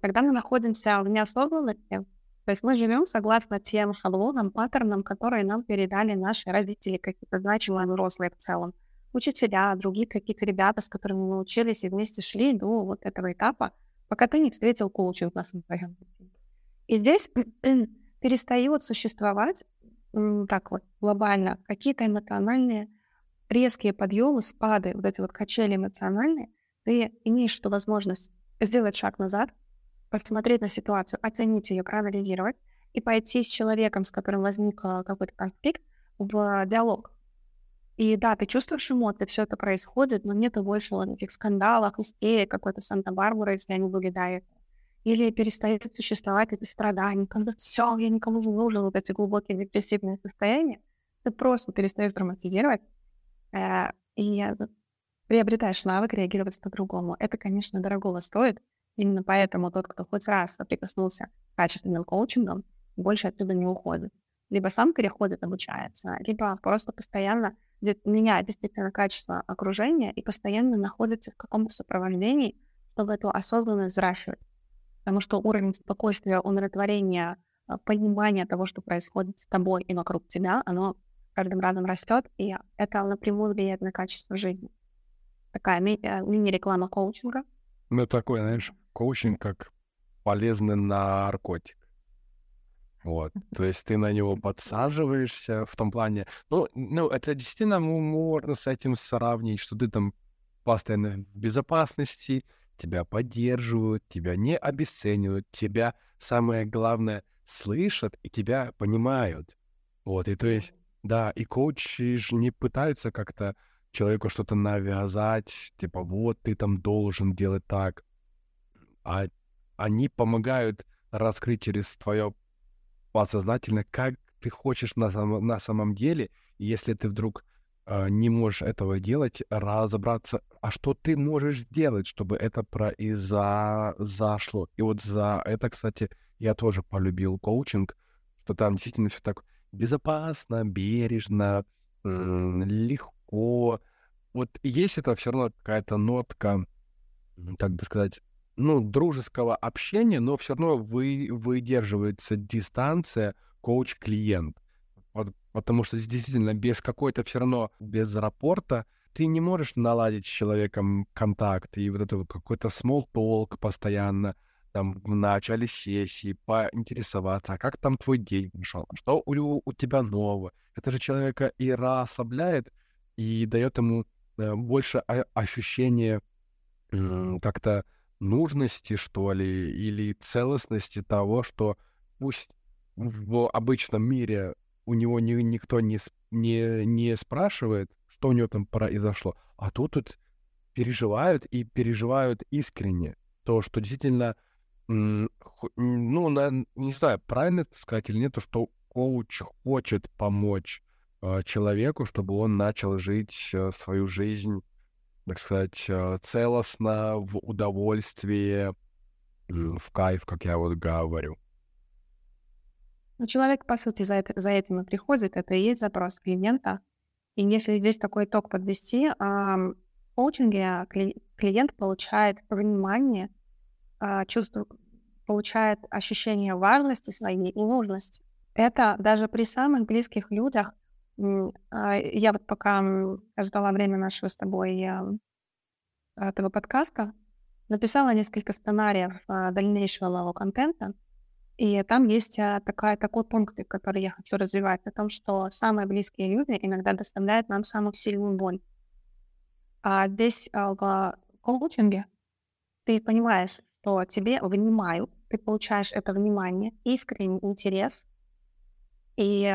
Когда мы находимся в неосознанности, то есть мы живем согласно тем шаблонам, паттернам, которые нам передали наши родители, какие-то значимые взрослые в целом, учителя, другие какие-то ребята, с которыми мы учились и вместе шли до вот этого этапа, пока ты не встретил коучинг на своем пути. И здесь перестает существовать так вот глобально какие-то эмоциональные резкие подъемы, спады, вот эти вот качели эмоциональные, ты имеешь эту возможность сделать шаг назад, посмотреть на ситуацию, оценить ее, проанализировать и пойти с человеком, с которым возник какой-то конфликт, в диалог. И да, ты чувствуешь эмоции, все это происходит, но нет больше вот этих скандалов, истерик, какой-то Санта-Барбара, если они были или перестает существовать это страдание, когда все, я никому не нужен, вот эти глубокие депрессивные состояния, ты просто перестаешь драматизировать э, и приобретаешь навык реагировать по-другому. Это, конечно, дорого стоит. Именно поэтому тот, кто хоть раз соприкоснулся с качественным коучингом, больше оттуда не уходит. Либо сам переходит, обучается, либо просто постоянно меняет действительно качество окружения и постоянно находится в каком-то сопровождении, чтобы эту осознанность взращивать потому что уровень спокойствия, умиротворения, а, понимания того, что происходит с тобой и вокруг тебя, оно каждым разом растет, и это напрямую влияет на качество жизни. Такая ми- э, мини-реклама коучинга. Ну, такой, знаешь, коучинг как полезный наркотик. Вот, то есть ты на него подсаживаешься в том плане, ну, ну, это действительно можно с этим сравнить, что ты там постоянно в безопасности, тебя поддерживают, тебя не обесценивают, тебя, самое главное, слышат и тебя понимают. Вот, и то есть Да, и коучи же не пытаются как-то человеку что-то навязать, типа вот ты там должен делать так, а они помогают раскрыть через твое подсознательно, как ты хочешь на, сам, на самом деле, и если ты вдруг э, не можешь этого делать, разобраться, а что ты можешь сделать, чтобы это произошло. И вот за это, кстати, я тоже полюбил коучинг, что там действительно все так безопасно, бережно, легко. Вот есть это все равно какая-то нотка, как бы сказать, ну, дружеского общения, но все равно вы, выдерживается дистанция коуч-клиент. Вот, потому что действительно без какой-то все равно, без рапорта ты не можешь наладить с человеком контакт и вот это какой-то small talk постоянно, там, в начале сессии, поинтересоваться, а как там твой день прошел, что у, у тебя нового. Это же человека и расслабляет, и дает ему э, больше ощущения э, как-то нужности, что ли, или целостности того, что пусть в обычном мире у него ни, никто не, не, не спрашивает, что у него там произошло, а тут тут переживают и переживают искренне. То, что действительно, ну, не знаю, правильно это сказать или нет, то, что коуч хочет помочь э, человеку, чтобы он начал жить э, свою жизнь так сказать, э, целостно, в удовольствие, в кайф, как я вот говорю. Ну, человек, по сути, за, это, за этим и приходит. Это и есть запрос клиента. И если здесь такой итог подвести, в коучинге клиент получает внимание, а, чувство, получает ощущение важности своей и нужности. Это даже при самых близких людях я вот пока ждала время нашего с тобой этого подкаста, написала несколько сценариев а, дальнейшего нового контента, и там есть а, такая, такой пункт, который я хочу развивать, о том, что самые близкие люди иногда доставляют нам самую сильную боль. А здесь в коучинге ты понимаешь, что тебе внимают, ты получаешь это внимание, искренний интерес и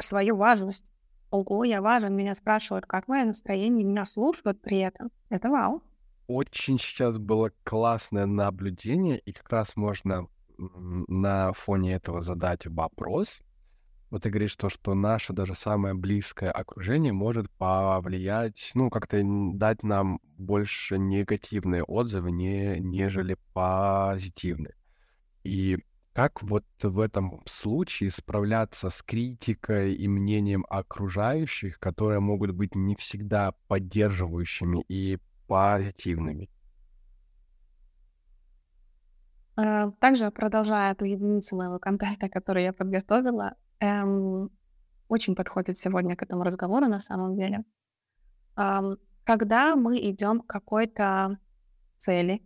свою важность. Ого, я важен, меня спрашивают, как мое настроение, меня слушают при этом. Это вау. Очень сейчас было классное наблюдение, и как раз можно на фоне этого задать вопрос. Вот ты говоришь то, что наше даже самое близкое окружение может повлиять, ну, как-то дать нам больше негативные отзывы, не, нежели позитивные. И как вот в этом случае справляться с критикой и мнением окружающих, которые могут быть не всегда поддерживающими и позитивными? А, также, продолжая эту единицу моего контакта, которую я подготовила, эм, очень подходит сегодня к этому разговору на самом деле. Эм, когда мы идем к какой-то цели,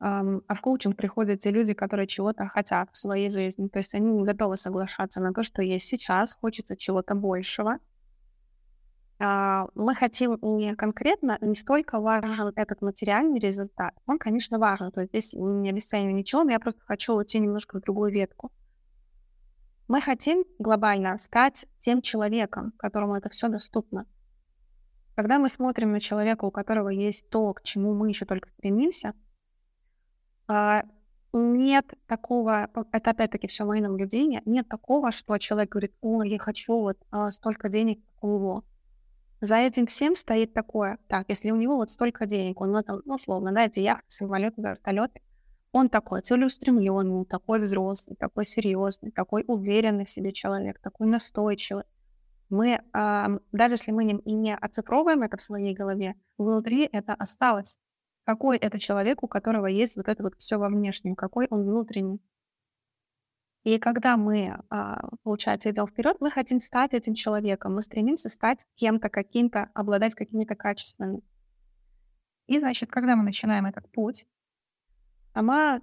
а в коучинг приходят те люди, которые чего-то хотят в своей жизни. То есть они не готовы соглашаться на то, что есть сейчас, хочется чего-то большего. А, мы хотим не конкретно, не столько важен этот материальный результат. Он, конечно, важен. То есть здесь не обесцениваю ничего, но я просто хочу уйти немножко в другую ветку. Мы хотим глобально стать тем человеком, которому это все доступно. Когда мы смотрим на человека, у которого есть то, к чему мы еще только стремимся — нет такого, это опять-таки все мои наблюдения, нет такого, что человек говорит, о, я хочу вот а, столько денег, как у него. За этим всем стоит такое, так, если у него вот столько денег, он, ну, ну условно, да, эти яхты, самолеты, вертолеты, он такой целеустремленный, такой взрослый, такой серьезный, такой уверенный в себе человек, такой настойчивый. Мы, э, даже если мы не, не оцифровываем это в своей голове, внутри это осталось какой это человек, у которого есть вот это вот все во внешнем, какой он внутренний. И когда мы, а, получается, идем вперед, мы хотим стать этим человеком, мы стремимся стать кем-то, каким-то, обладать какими-то качествами. И, значит, когда мы начинаем этот путь, сама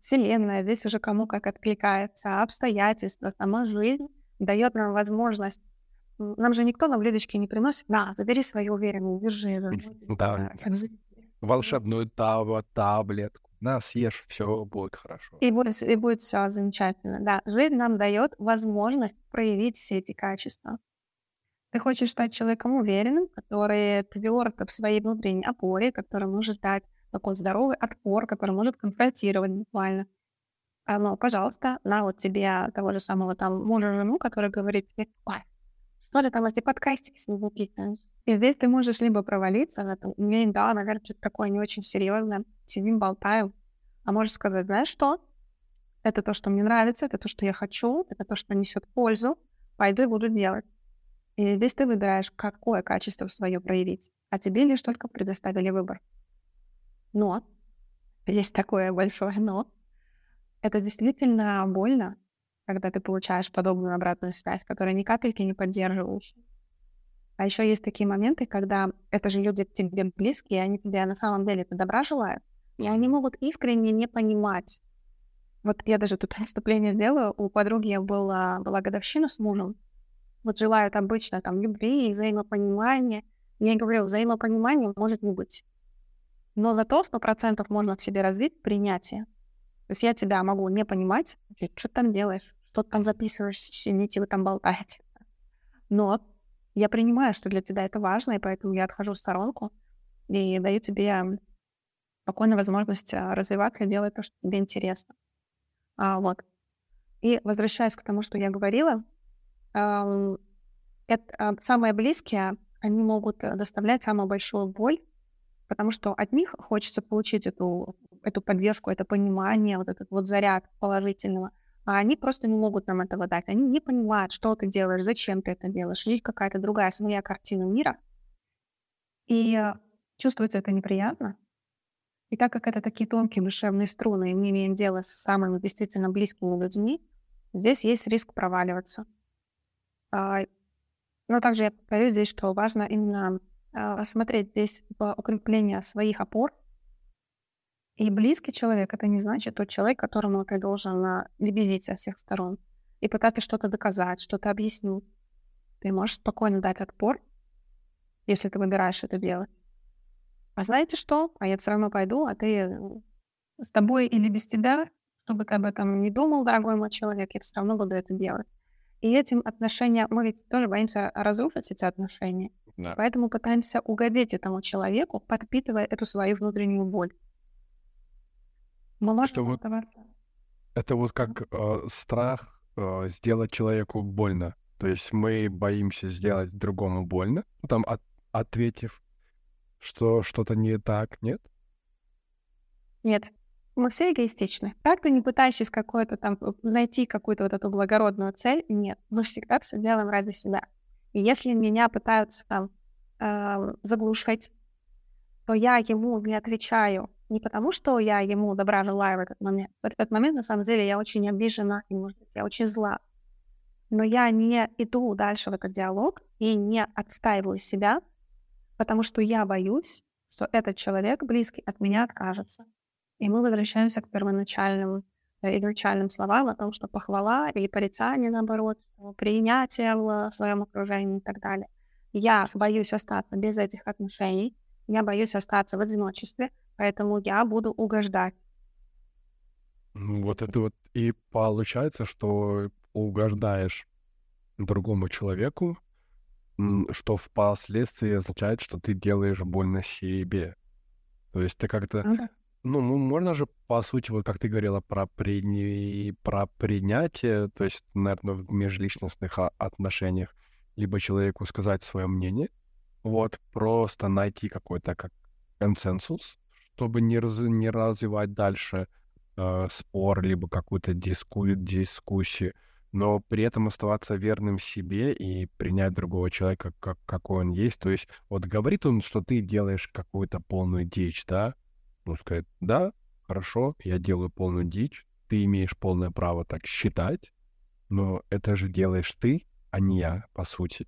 Вселенная, здесь уже кому как откликается, обстоятельства, сама жизнь дает нам возможность. Нам же никто на блюдечке не приносит, на, забери свою уверенность, держи. Да волшебную таб таблетку, на, съешь, все будет хорошо. И будет, и будет все замечательно. Да, жизнь нам дает возможность проявить все эти качества. Ты хочешь стать человеком уверенным, который тверд в своей внутренней опоре, который может дать такой здоровый отпор, который может конфронтировать буквально. А, ну, пожалуйста, на вот тебе того же самого там мужа жену, который говорит тебе, ой, что ты там эти подкастики с ним записываешь? И здесь ты можешь либо провалиться в этом, мне, да, наверное, что-то такое не очень серьезное, сидим, болтаем, а можешь сказать, знаешь что? Это то, что мне нравится, это то, что я хочу, это то, что несет пользу, пойду и буду делать. И здесь ты выбираешь, какое качество свое проявить, а тебе лишь только предоставили выбор. Но, есть такое большое но, это действительно больно, когда ты получаешь подобную обратную связь, которая ни капельки не поддерживающая. А еще есть такие моменты, когда это же люди к тебе близкие, они тебе на самом деле это добра желают, и они могут искренне не понимать. Вот я даже тут выступление делаю, у подруги была, была годовщина с мужем, вот желают обычно там любви, взаимопонимания. Я говорю, взаимопонимания может не быть. Но зато сто процентов можно в себе развить принятие. То есть я тебя могу не понимать, что ты там делаешь, что ты там записываешь, сидите вы там болтаете. Но я принимаю, что для тебя это важно, и поэтому я отхожу в сторонку и даю тебе спокойно возможность а, развиваться и делать то, что тебе интересно. А, вот. И возвращаясь к тому, что я говорила, это, а, самые близкие, они могут э, доставлять самую большую боль, потому что от них хочется получить эту, эту поддержку, это понимание, вот этот вот заряд положительного, а они просто не могут нам этого дать. Они не понимают, что ты делаешь, зачем ты это делаешь, есть какая-то другая своя картина мира. И чувствуется это неприятно. И так как это такие тонкие душевные струны, и мы имеем дело с самыми действительно близкими людьми, здесь есть риск проваливаться. А, но также я повторю здесь, что важно именно а, смотреть здесь в укрепление своих опор. И близкий человек — это не значит тот человек, которому ты должен а, лебезить со всех сторон и пытаться что-то доказать, что-то объяснить. Ты можешь спокойно дать отпор, если ты выбираешь это делать. А знаете что? А я все равно пойду, а ты с тобой или без тебя, чтобы ты об этом не думал, дорогой мой человек, я все равно буду это делать. И этим отношения, мы ведь тоже боимся разрушить эти отношения. Да. Поэтому пытаемся угодить этому человеку, подпитывая эту свою внутреннюю боль. Можем это вот, это вот как э, страх э, сделать человеку больно. То есть мы боимся сделать другому больно, ну, там от, ответив, что что-то не так, нет? Нет. Мы все эгоистичны. Как ты не пытаешься какой-то там найти какую-то вот эту благородную цель, нет. Мы всегда все делаем ради себя. И если меня пытаются там э, заглушить, то я ему не отвечаю не потому, что я ему добра желаю в этот момент. В этот момент, на самом деле, я очень обижена, и, может быть, я очень зла. Но я не иду дальше в этот диалог и не отстаиваю себя, потому что я боюсь, что этот человек близкий от меня откажется. И мы возвращаемся к первоначальным э, изначальным словам о том, что похвала или порицание, наоборот, принятие в своем окружении и так далее. Я боюсь остаться без этих отношений, я боюсь остаться в одиночестве, поэтому я буду угождать. Ну, вот это вот и получается, что угождаешь другому человеку, что впоследствии означает, что ты делаешь больно себе. То есть ты как-то ну ну, можно же, по сути, вот как ты говорила про, при... про принятие, то есть, наверное, в межличностных отношениях, либо человеку сказать свое мнение, вот, просто найти какой-то как консенсус, чтобы не, раз... не развивать дальше э, спор, либо какую-то диску... дискуссию, но при этом оставаться верным себе и принять другого человека как, какой он есть. То есть вот говорит он, что ты делаешь какую-то полную дичь, да, ну, сказать, да, хорошо, я делаю полную дичь, ты имеешь полное право так считать, но это же делаешь ты, а не я, по сути.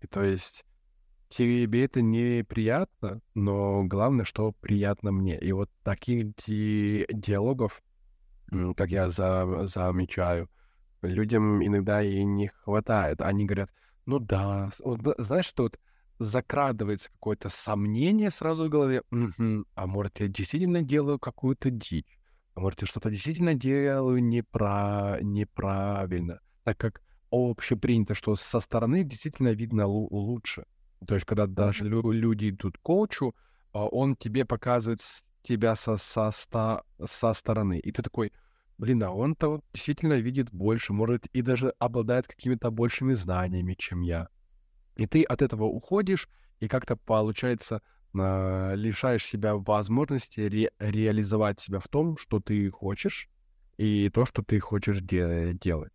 И то есть тебе это неприятно, но главное, что приятно мне. И вот таких ди- диалогов, как я за- замечаю, людям иногда и не хватает. Они говорят, ну да, вот, знаешь, что вот закрадывается какое-то сомнение сразу в голове, «Мгм, а может, я действительно делаю какую-то дичь, а может, я что-то действительно делаю непра- неправильно, так как общепринято, что со стороны действительно видно лу- лучше. То есть, когда даже лю- люди идут к коучу, а, он тебе показывает тебя со, со, ста- со стороны, и ты такой, блин, а он-то действительно видит больше, может, и даже обладает какими-то большими знаниями, чем я. И ты от этого уходишь, и как-то получается а, лишаешь себя возможности ре- реализовать себя в том, что ты хочешь, и то, что ты хочешь де- делать.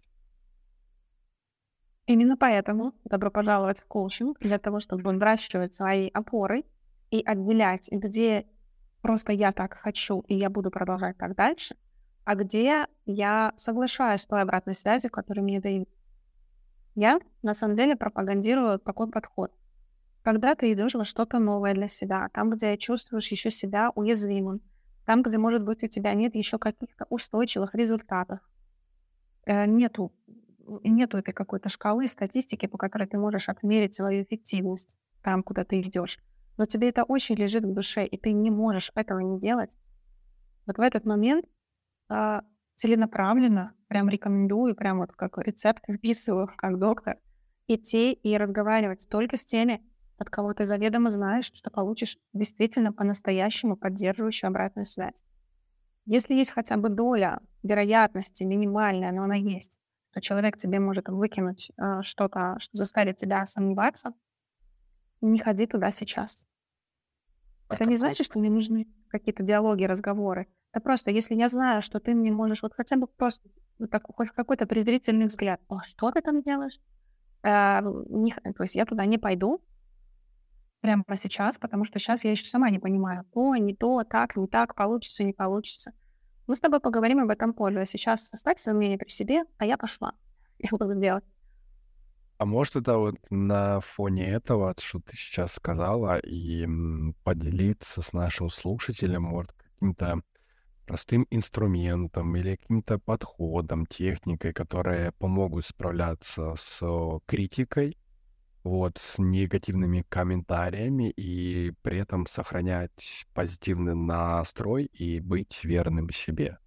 Именно поэтому добро пожаловать в коучинг для того, чтобы выращивать свои опоры и отделять, где просто я так хочу, и я буду продолжать так дальше, а где я соглашаюсь с той обратной связью, которую мне дают. Я на самом деле пропагандирую такой подход. Когда ты идешь во что-то новое для себя, там, где чувствуешь еще себя уязвимым, там, где, может быть, у тебя нет еще каких-то устойчивых результатов, э, нету, нету этой какой-то шкалы статистики, по которой ты можешь отмерить свою эффективность там, куда ты идешь. Но тебе это очень лежит в душе, и ты не можешь этого не делать. Вот в этот момент а, целенаправленно, прям рекомендую, прям вот как рецепт вписываю, как доктор, идти и разговаривать только с теми, от кого ты заведомо знаешь, что получишь действительно по-настоящему поддерживающую обратную связь. Если есть хотя бы доля вероятности минимальная, но она есть, что человек тебе может выкинуть э, что-то, что заставит тебя сомневаться, не ходи туда сейчас. Это не значит, что мне нужны какие-то диалоги, разговоры. Это просто, если я знаю, что ты мне можешь вот хотя бы просто вот так, хоть какой-то презрительный взгляд, «О, что ты там делаешь? Э, не то есть я туда не пойду прямо сейчас, потому что сейчас я еще сама не понимаю, то, не то, так, не так, получится, не получится. Мы с тобой поговорим об этом позже. А сейчас оставь свое мнение при себе, а я пошла. Я буду делать. А может, это вот на фоне этого, что ты сейчас сказала, и поделиться с нашим слушателем, может, каким-то простым инструментом или каким-то подходом, техникой, которые помогут справляться с критикой, вот, с негативными комментариями и при этом сохранять позитивный настрой и быть верным себе.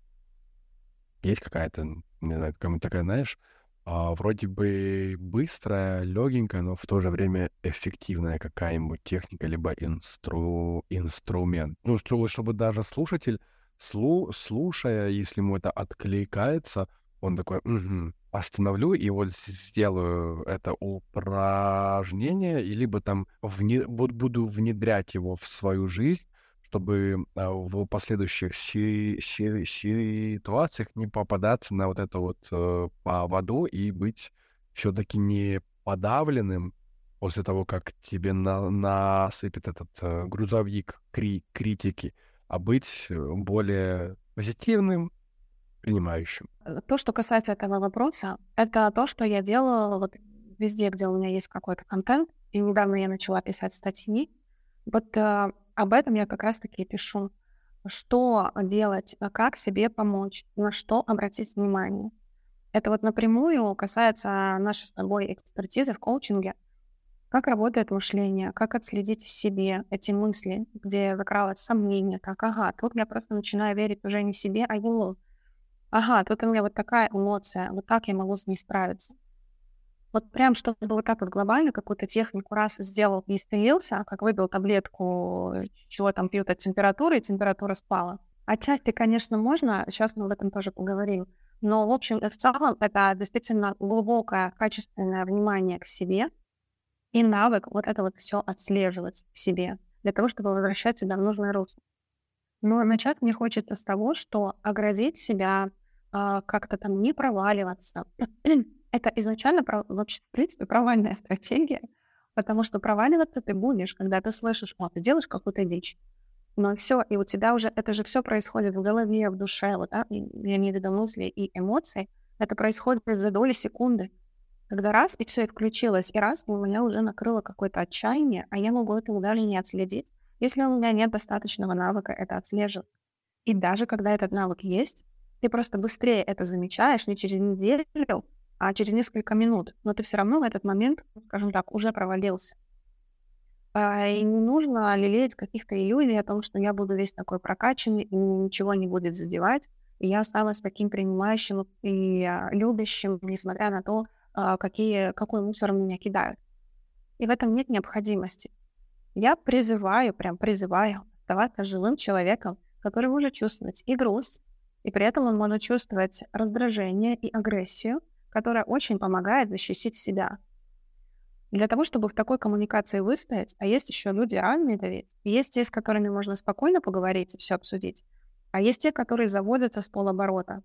Есть какая-то, не знаю, какая-то такая, знаешь, а, вроде бы быстрая, легенькая, но в то же время эффективная какая-нибудь техника, либо инстру... инструмент. Ну, чтобы, чтобы даже слушатель, слу... слушая, если ему это откликается, он такой, «Мгм, остановлю и вот сделаю это упражнение, и либо там вне... буду внедрять его в свою жизнь, чтобы а, в последующих си- си- ситуациях не попадаться на вот это вот э, поводу и быть все-таки не подавленным после того, как тебе на- насыпет этот э, грузовик кри- критики, а быть э, более позитивным, принимающим. Э, То, что касается этого вопроса, это то, что я делала вот везде, где у меня есть какой-то контент. И недавно я начала писать статьи. Вот э, об этом я как раз-таки пишу. Что делать, э, как себе помочь, на что обратить внимание. Это вот напрямую касается нашей с тобой экспертизы в коучинге. Как работает мышление, как отследить в себе эти мысли, где закралось сомнение, так, ага, тут я просто начинаю верить уже не себе, а ему. Ага, тут у меня вот такая эмоция, вот так я могу с ней справиться. Вот прям, чтобы вот так вот глобально какую-то технику раз сделал и исцелился, как выпил таблетку, чего там пьют от температуры, и температура спала. Отчасти, конечно, можно, сейчас мы об этом тоже поговорим, но, в общем и в целом, это действительно глубокое, качественное внимание к себе и навык вот это вот все отслеживать в себе, для того, чтобы возвращать себя в нужное русло. Но начать мне хочется с того, что оградить себя, а, как-то там не проваливаться. Это изначально вообще, в принципе, провальная стратегия, потому что проваливаться ты будешь, когда ты слышишь, о, ты делаешь какую-то дичь. Но все, и у тебя уже, это же все происходит в голове, в душе, вот, да, я в виду мысли и эмоции, это происходит за доли секунды. Когда раз, и все, и включилось, и раз, у меня уже накрыло какое-то отчаяние, а я могу это даже не отследить, если у меня нет достаточного навыка это отслеживать. И даже когда этот навык есть, ты просто быстрее это замечаешь не через неделю, а через несколько минут. Но ты все равно в этот момент, скажем так, уже провалился. А, и не нужно лелеять каких-то иллюзий о том, что я буду весь такой прокачанный, и ничего не будет задевать. И я останусь таким принимающим и а, любящим, несмотря на то, а, какие, какой мусор меня кидают. И в этом нет необходимости. Я призываю, прям призываю оставаться живым человеком, который может чувствовать и грусть, и при этом он может чувствовать раздражение и агрессию, которая очень помогает защитить себя. Для того, чтобы в такой коммуникации выстоять, а есть еще люди равные доверить, есть те, с которыми можно спокойно поговорить и все обсудить, а есть те, которые заводятся с полоборота.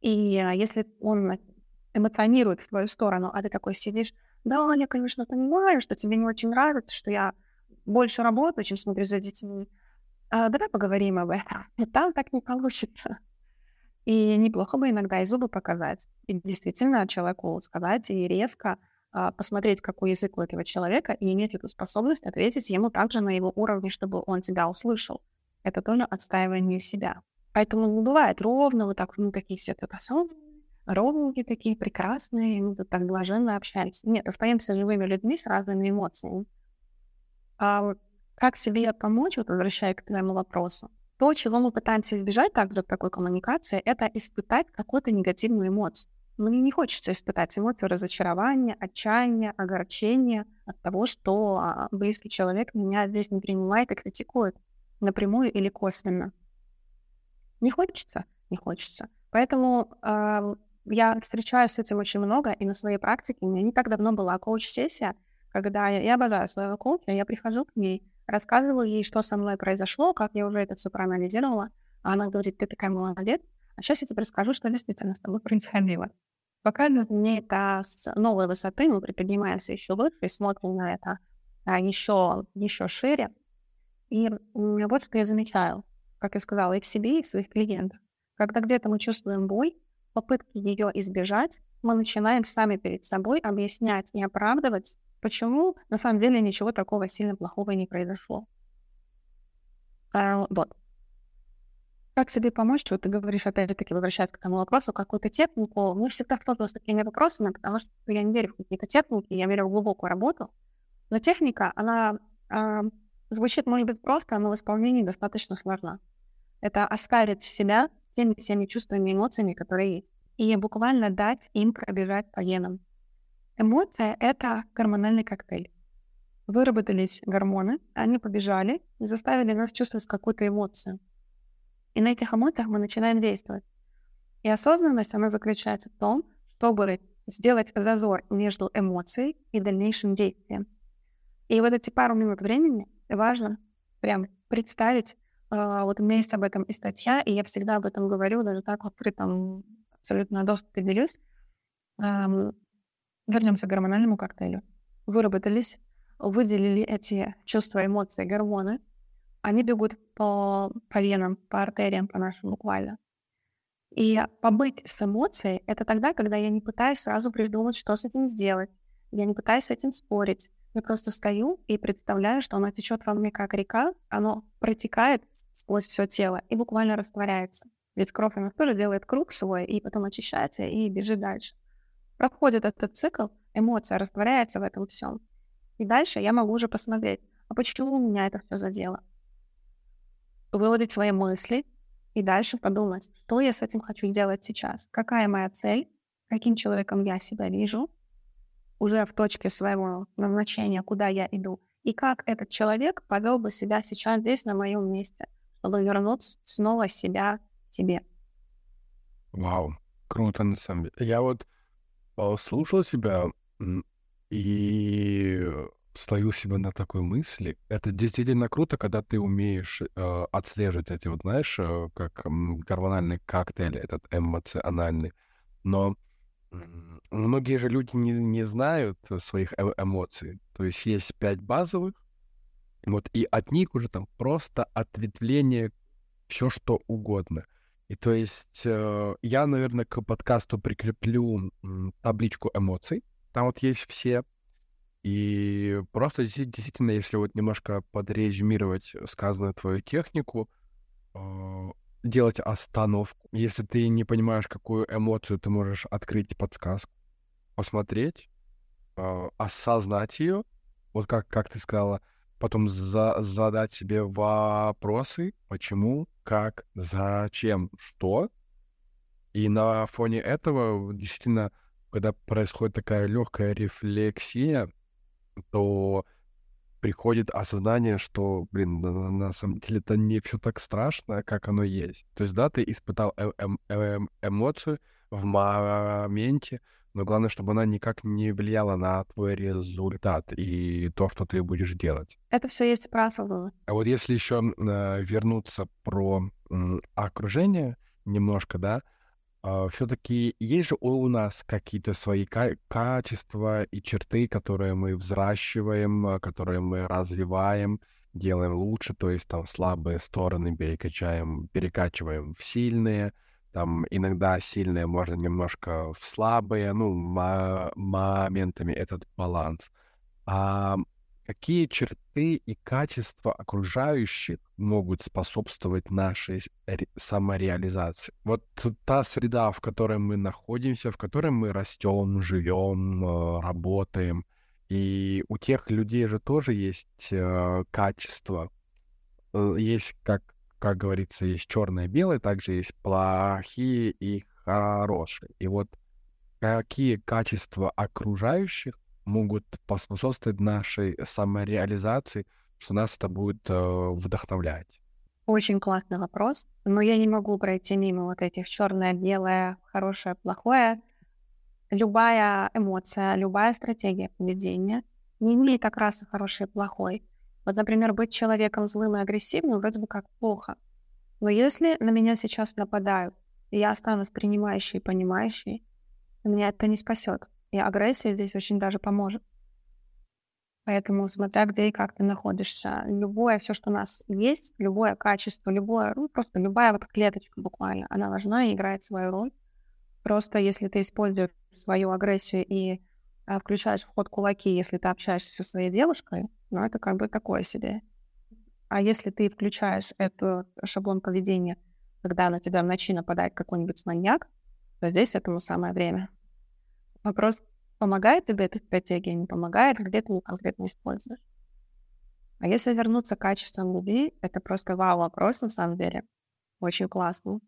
И а, если он эмоционирует в твою сторону, а ты такой сидишь, да, я, конечно, понимаю, что тебе не очень нравится, что я больше работаю, чем смотрю за детьми. А, давай поговорим об этом. И там так не получится. И неплохо бы иногда и зубы показать. И действительно человеку сказать и резко а, посмотреть, какой язык у этого человека, и иметь эту способность ответить ему также на его уровне, чтобы он тебя услышал. Это тоже отстаивание себя. Поэтому не бывает ровно вот так, ну, такие все так ровненькие такие, прекрасные, мы тут так блаженно общаемся. Нет, остаемся живыми людьми с разными эмоциями. А как себе помочь, вот возвращаясь к твоему вопросу, то, чего мы пытаемся избежать также в такой коммуникации, это испытать какую-то негативную эмоцию. Мне не хочется испытать эмоцию разочарования, отчаяния, огорчения от того, что а, близкий человек меня здесь не принимает и критикует напрямую или косвенно. Не хочется? Не хочется. Поэтому э, я встречаюсь с этим очень много, и на своей практике у меня не так давно была коуч-сессия, когда я, я обожаю своего коуча, я прихожу к ней, рассказываю ей, что со мной произошло, как я уже это все проанализировала, а она говорит, ты такая молодец, а сейчас я тебе расскажу, что действительно с тобой происходило. Показывает мне это с новой высоты, мы приподнимаемся еще выше и смотрим на это а, еще, еще шире. И вот что я замечаю, как я сказала, и к себе, и к своих клиентах. Когда где-то мы чувствуем боль, попытки ее избежать, мы начинаем сами перед собой объяснять и оправдывать, почему на самом деле ничего такого сильно плохого не произошло. А, вот. Как себе помочь? Вот ты говоришь, опять-таки, возвращаясь к этому вопросу, какую-то технику. Мы всегда сталкиваемся с такими вопросами, потому что я не верю в какие-то техники, я верю в глубокую работу. Но техника, она э, звучит, может быть, просто, но в исполнении достаточно сложна. Это оставить себя теми всеми чувствами и эмоциями, которые есть, и буквально дать им пробежать по венам. Эмоция — это гормональный коктейль. Выработались гормоны, они побежали и заставили нас чувствовать какую-то эмоцию. И на этих эмоциях мы начинаем действовать. И осознанность, она заключается в том, чтобы сделать зазор между эмоцией и дальнейшим действием. И вот эти пару минут времени важно прям представить, вот у меня есть об этом и статья, и я всегда об этом говорю, даже так вот при там абсолютно доступе делюсь. Вернемся к гормональному коктейлю. Выработались, выделили эти чувства, эмоции, гормоны — они бегут по, по венам, по артериям, по нашим буквально. И побыть с эмоцией — это тогда, когда я не пытаюсь сразу придумать, что с этим сделать. Я не пытаюсь с этим спорить. Я просто стою и представляю, что оно течет во мне как река, оно протекает сквозь все тело и буквально растворяется. Ведь кровь, она тоже делает круг свой, и потом очищается и бежит дальше. Проходит этот цикл, эмоция растворяется в этом всем. И дальше я могу уже посмотреть, а почему меня это все задело? выложить свои мысли и дальше подумать, что я с этим хочу сделать сейчас, какая моя цель, каким человеком я себя вижу, уже в точке своего назначения, куда я иду, и как этот человек повел бы себя сейчас здесь, на моем месте, чтобы вернуть снова себя себе. Вау, круто на самом деле. Я вот слушал тебя и словил себя на такой мысли. Это действительно круто, когда ты умеешь э, отслеживать эти, вот знаешь, э, как э, гормональный коктейль, этот эмоциональный. Но э, многие же люди не, не знают своих э эмоций. То есть есть пять базовых, вот, и от них уже там просто ответвление все что угодно. И то есть э, я, наверное, к подкасту прикреплю э, табличку эмоций. Там вот есть все и просто действительно, если вот немножко подрезюмировать сказанную твою технику, а, делать остановку. Если ты не понимаешь, какую эмоцию ты можешь открыть подсказку, посмотреть, а, осознать ее вот как, как ты сказала, потом за, задать себе вопросы, почему, как, зачем, что. И на фоне этого действительно, когда происходит такая легкая рефлексия, то приходит осознание, что, блин, на, на самом деле это не все так страшно, как оно есть. То есть, да, ты испытал э э э эмоцию в моменте, но главное, чтобы она никак не влияла на твой результат и то, что ты будешь делать. Это все есть про осознанность. А вот если еще э, вернуться про э, окружение немножко, да, э, все-таки есть же у нас какие-то свои ка- качества и черты, которые мы взращиваем, а, которые мы развиваем, делаем лучше, то есть там слабые стороны перекачаем, перекачиваем в сильные, там иногда сильные можно немножко в слабые, ну, моментами этот баланс. А какие черты и качества окружающих могут способствовать нашей самореализации? Вот та среда, в которой мы находимся, в которой мы растем, живем, э, работаем, и у тех людей же тоже есть э, качества, э, есть как как говорится, есть черное и белое, также есть плохие и хорошие. И вот какие качества окружающих могут поспособствовать нашей самореализации, что нас это будет э, вдохновлять? Очень классный вопрос, но я не могу пройти мимо вот этих черное, белое, хорошее, плохое. Любая эмоция, любая стратегия поведения не имеет окраса хороший и плохой. Вот, например, быть человеком злым и агрессивным вроде бы как плохо. Но если на меня сейчас нападают, и я останусь принимающей и понимающей, меня это не спасет. И агрессия здесь очень даже поможет. Поэтому смотря где и как ты находишься, любое все, что у нас есть, любое качество, любое, ну просто любая вот клеточка буквально, она важна и играет свою роль. Просто если ты используешь свою агрессию и включаешь в ход кулаки, если ты общаешься со своей девушкой, ну, это как бы такое себе. А если ты включаешь этот шаблон поведения, когда на тебя в ночи нападает какой-нибудь маньяк, то здесь этому самое время. Вопрос, помогает тебе эта стратегия, не помогает, где ты ее конкретно используешь. А если вернуться к качествам любви, это просто вау-вопрос на самом деле. Очень классно.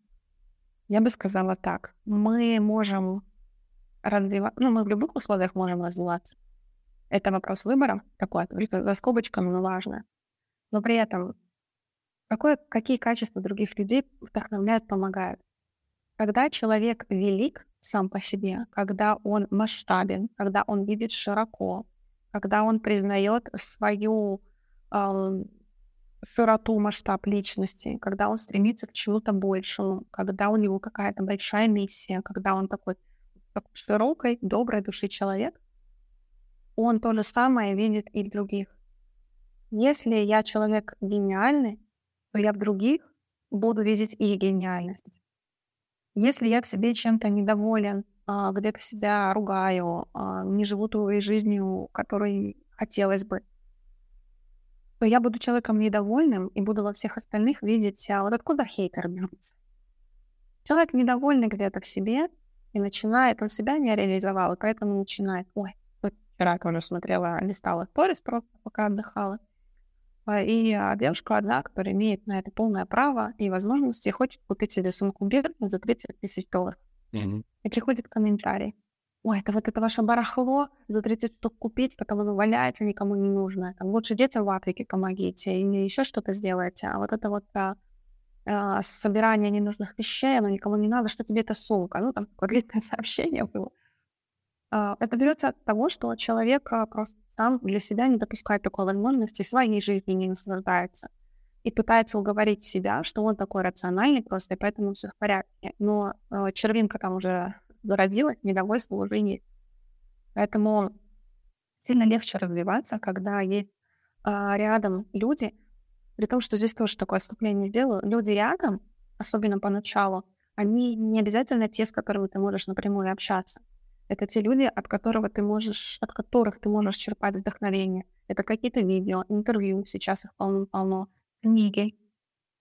Я бы сказала так. Мы можем развиваться, ну, мы в любых условиях можем развиваться. Это вопрос выбора такой, за скобочками, но важно. Но при этом какое, какие качества других людей вдохновляют, помогают? Когда человек велик сам по себе, когда он масштабен, когда он видит широко, когда он признает свою э, широту, масштаб личности, когда он стремится к чему-то большему, когда у него какая-то большая миссия, когда он такой, такой широкой, доброй души человек, он то же самое видит и в других. Если я человек гениальный, то я в других буду видеть их гениальность. Если я к себе чем-то недоволен, а, где-то себя ругаю, а, не живу той жизнью, которой хотелось бы, то я буду человеком недовольным и буду во всех остальных видеть, а вот откуда хейтер берется. Человек недовольный где-то в себе и начинает, он себя не реализовал, и поэтому начинает, ой, Вчера я тоже смотрела, листала сторис просто, пока отдыхала. А, и а, девушка одна, которая имеет на это полное право и возможности, хочет купить себе сумку Биркин за 30 тысяч долларов. Mm-hmm. И приходит комментарий. Ой, это вот это ваше барахло за 30 штук купить, потом оно валяется, никому не нужно. Там, лучше детям в Африке помогите или еще что-то сделайте. А вот это вот а, а, собирание ненужных вещей, оно никому не надо, что тебе эта сумка. Ну, там такое длинное сообщение было. А, это берется от того, что человек а, просто сам для себя не допускает такой возможности, своей жизни не наслаждается и пытается уговорить себя, что он такой рациональный просто, и поэтому все в порядке. Но э, червинка там уже зародилась, недовольство уже есть. Поэтому сильно легче развиваться, когда есть э, рядом люди, при том, что здесь тоже такое отступление сделаю, люди рядом, особенно поначалу, они не обязательно те, с которыми ты можешь напрямую общаться. Это те люди, от которого ты можешь, от которых ты можешь черпать вдохновение. Это какие-то видео, интервью, сейчас их полно-полно, книги.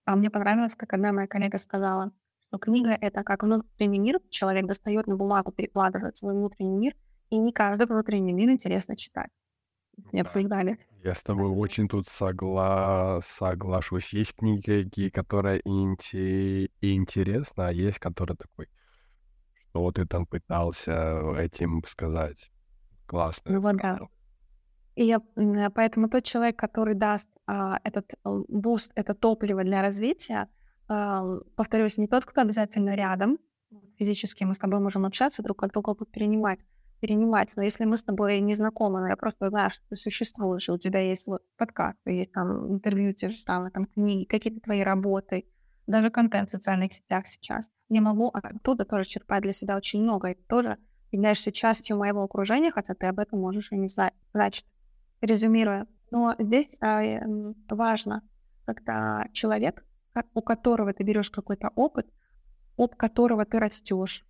А мне понравилось, как одна моя коллега сказала, что книга — это как внутренний мир, человек достает на бумагу, перекладывает свой внутренний мир, и не каждый внутренний мир интересно читать. не обсуждали. Я с тобой очень тут согла... соглашусь. Есть книги, которые инте... интересны, а есть, которые такой, что ты там пытался этим сказать. Классно. Ну вот да. И я, поэтому тот человек, который даст а, этот boost, это топливо для развития, а, повторюсь, не тот, кто обязательно рядом, физически мы с тобой можем общаться, друг от друга перенимать, перенимать. Но если мы с тобой не знакомы, но я просто знаю, что ты существуешь, у тебя есть вот подкасты, есть там интервью те же самые, там книги, какие-то твои работы, даже контент в социальных сетях сейчас. Я могу оттуда тоже черпать для себя очень много. И тоже являешься частью моего окружения, хотя ты об этом можешь и не знать. Значит, резюмируя, но здесь а, важно, когда человек, у которого ты берешь какой-то опыт, об которого ты растешь,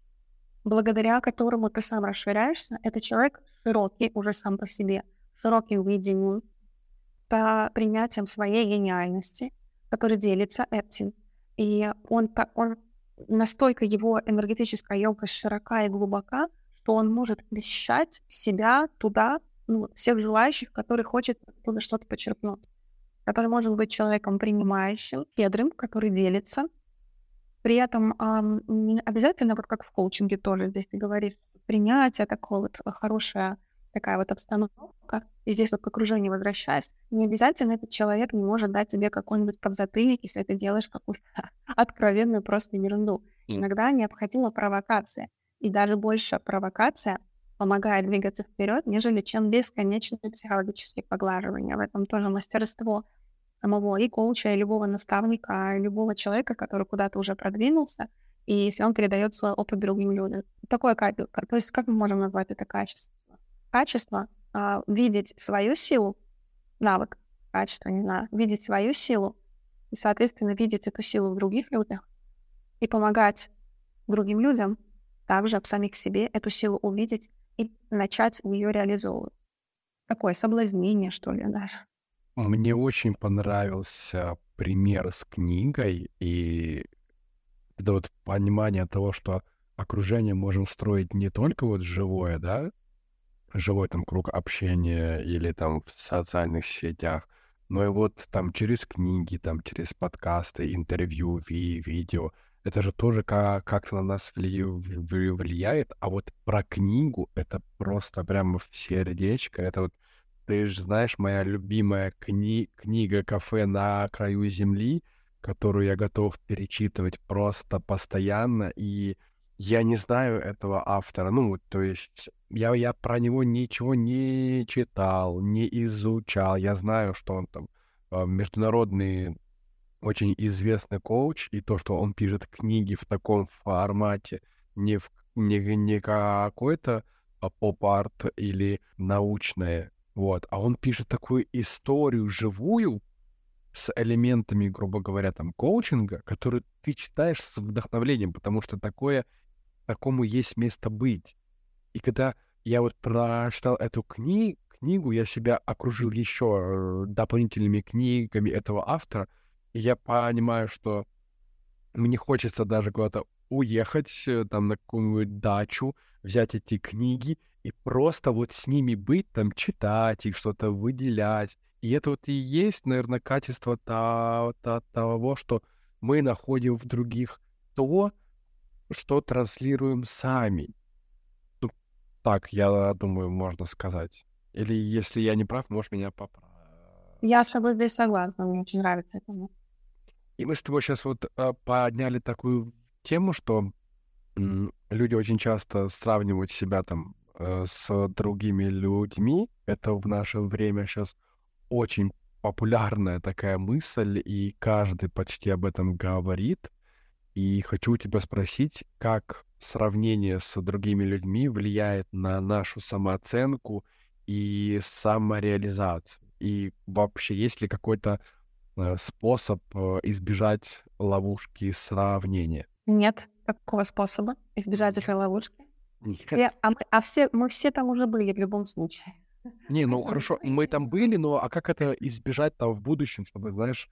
благодаря которому ты сам расширяешься, это человек широкий уже сам по себе, широким видением, с принятием своей гениальности, который делится этим. И он, он настолько его энергетическая емкость широка и глубока, что он может вмещать себя туда, ну, всех желающих, который хочет оттуда что-то почерпнуть. Который может быть человеком принимающим, щедрым, который делится, при этом не обязательно, вот как в коучинге тоже здесь ты говоришь, принятие такое вот э, хорошая такая вот обстановка, и здесь вот к окружению возвращаясь, не обязательно этот человек не может дать тебе какой-нибудь подзатыльник, если ты делаешь какую-то откровенную просто ерунду. Иногда необходима провокация, и даже больше провокация помогает двигаться вперед, нежели чем бесконечные психологические поглаживания. В этом тоже мастерство самого и коуча, и любого наставника, и любого человека, который куда-то уже продвинулся, и если он передает свой опыт другим людям. Такое качество. То есть как мы можем назвать это качество? Качество а, видеть свою силу, навык, качество, не знаю, видеть свою силу, и, соответственно, видеть эту силу в других людях и помогать другим людям также в самих себе эту силу увидеть и начать ее реализовывать. Такое соблазнение, что ли, даже. Мне очень понравился пример с книгой и это вот понимание того, что окружение можем строить не только вот живое, да, живой там круг общения или там в социальных сетях, но и вот там через книги, там через подкасты, интервью, ви видео. Это же тоже как- как-то на нас вли- влияет. А вот про книгу это просто прямо в сердечко. Это вот ты же знаешь, моя любимая кни книга «Кафе на краю земли», которую я готов перечитывать просто постоянно, и я не знаю этого автора. Ну, то есть я, я про него ничего не читал, не изучал. Я знаю, что он там а, международный очень известный коуч, и то, что он пишет книги в таком формате, не, в, не, не какой-то а, поп-арт или научное вот. А он пишет такую историю живую с элементами, грубо говоря, там, коучинга, которую ты читаешь с вдохновлением, потому что такое, такому есть место быть. И когда я вот прочитал эту кни книгу, я себя окружил еще э, дополнительными книгами этого автора, и я понимаю, что мне хочется даже куда-то уехать, э, там, на какую-нибудь дачу, взять эти книги и просто вот с ними быть, там, читать их, что-то выделять. И это вот и есть, наверное, качество того, что мы находим в других то, что транслируем сами. Ну, так, я думаю, можно сказать. Или если я не прав, можешь меня поправить. Я с тобой здесь согласна, мне очень нравится это. И мы с тобой сейчас вот а, подняли такую тему, что люди очень часто сравнивают себя там Э, с другими людьми. Это в наше время сейчас очень популярная такая мысль, и каждый почти об этом говорит. И хочу у тебя спросить, как сравнение с другими людьми влияет на нашу самооценку и самореализацию? И вообще, есть ли какой-то э, способ э, избежать ловушки сравнения? Нет такого способа избежать этой ловушки. Я, а, мы, а все, мы все там уже были в любом случае. Не, ну хорошо, мы там были, но а как это избежать там в будущем, чтобы, знаешь,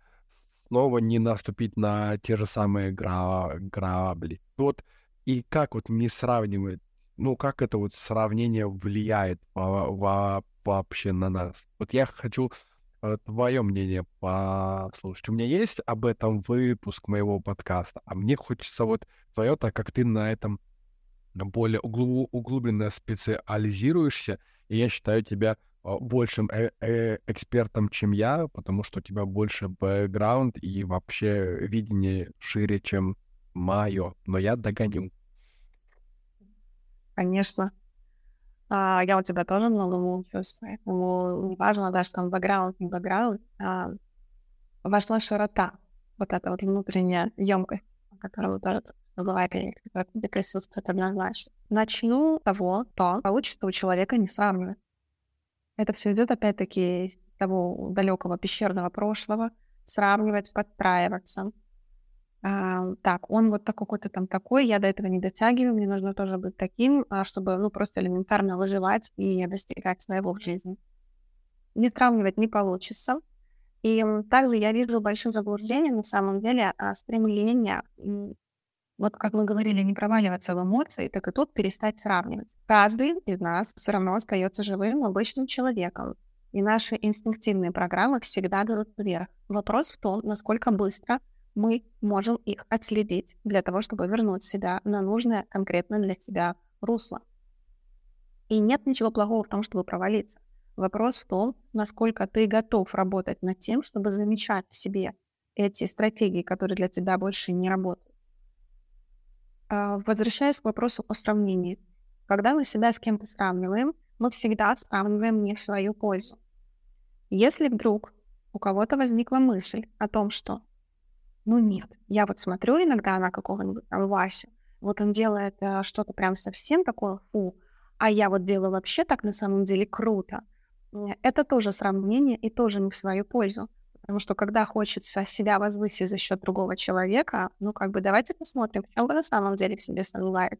снова не наступить на те же самые гра грабли? Вот и как вот не сравнивать ну, как это вот сравнение влияет во во вообще на нас? Вот я хочу твое мнение послушать. У меня есть об этом выпуск моего подкаста, а мне хочется вот твое, так как ты на этом более углу, углубленно специализируешься, и я считаю тебя а, большим э -э экспертом, чем я, потому что у тебя больше бэкграунд и вообще видение шире, чем мое. Но я догоню. Конечно. А, я у тебя тоже много чувствую, поэтому не важно даже там бэкграунд, не бэкграунд, а важна широта, вот эта вот внутренняя емкость, о которой вы тоже говорили, где присутствует однозначно. Начну с того, что получится у человека не сравнивать. Это все идет опять-таки того далекого пещерного прошлого, сравнивать, подстраиваться. А, так, он вот такой какой-то там такой, я до этого не дотягиваю, мне нужно тоже быть таким, а, чтобы, ну, просто элементарно выживать и достигать своего в жизни. Не сравнивать не получится. И также я вижу большое заблуждение, на самом деле, а, стремление вот как мы говорили, не проваливаться в эмоции, так и тут перестать сравнивать. Каждый из нас все равно остается живым, обычным человеком. И наши инстинктивные программы всегда берут вверх. Вопрос в том, насколько быстро мы можем их отследить для того, чтобы вернуть себя на нужное конкретно для себя русло. И нет ничего плохого в том, чтобы провалиться. Вопрос в том, насколько ты готов работать над тем, чтобы замечать в себе эти стратегии, которые для тебя больше не работают. А, возвращаясь к вопросу о сравнении. Когда мы себя с кем-то сравниваем, мы всегда сравниваем не в свою пользу. Если вдруг у кого-то возникла мысль о том, что ну нет, я вот смотрю иногда на какого-нибудь там Васю, вот он делает э, что-то прям совсем такое фу, а я вот делаю вообще так на самом деле круто. Это тоже сравнение и тоже не в свою пользу. Потому что когда хочется себя возвысить за счет другого человека, ну как бы давайте посмотрим, чем вы на самом деле в себе сомневаетесь.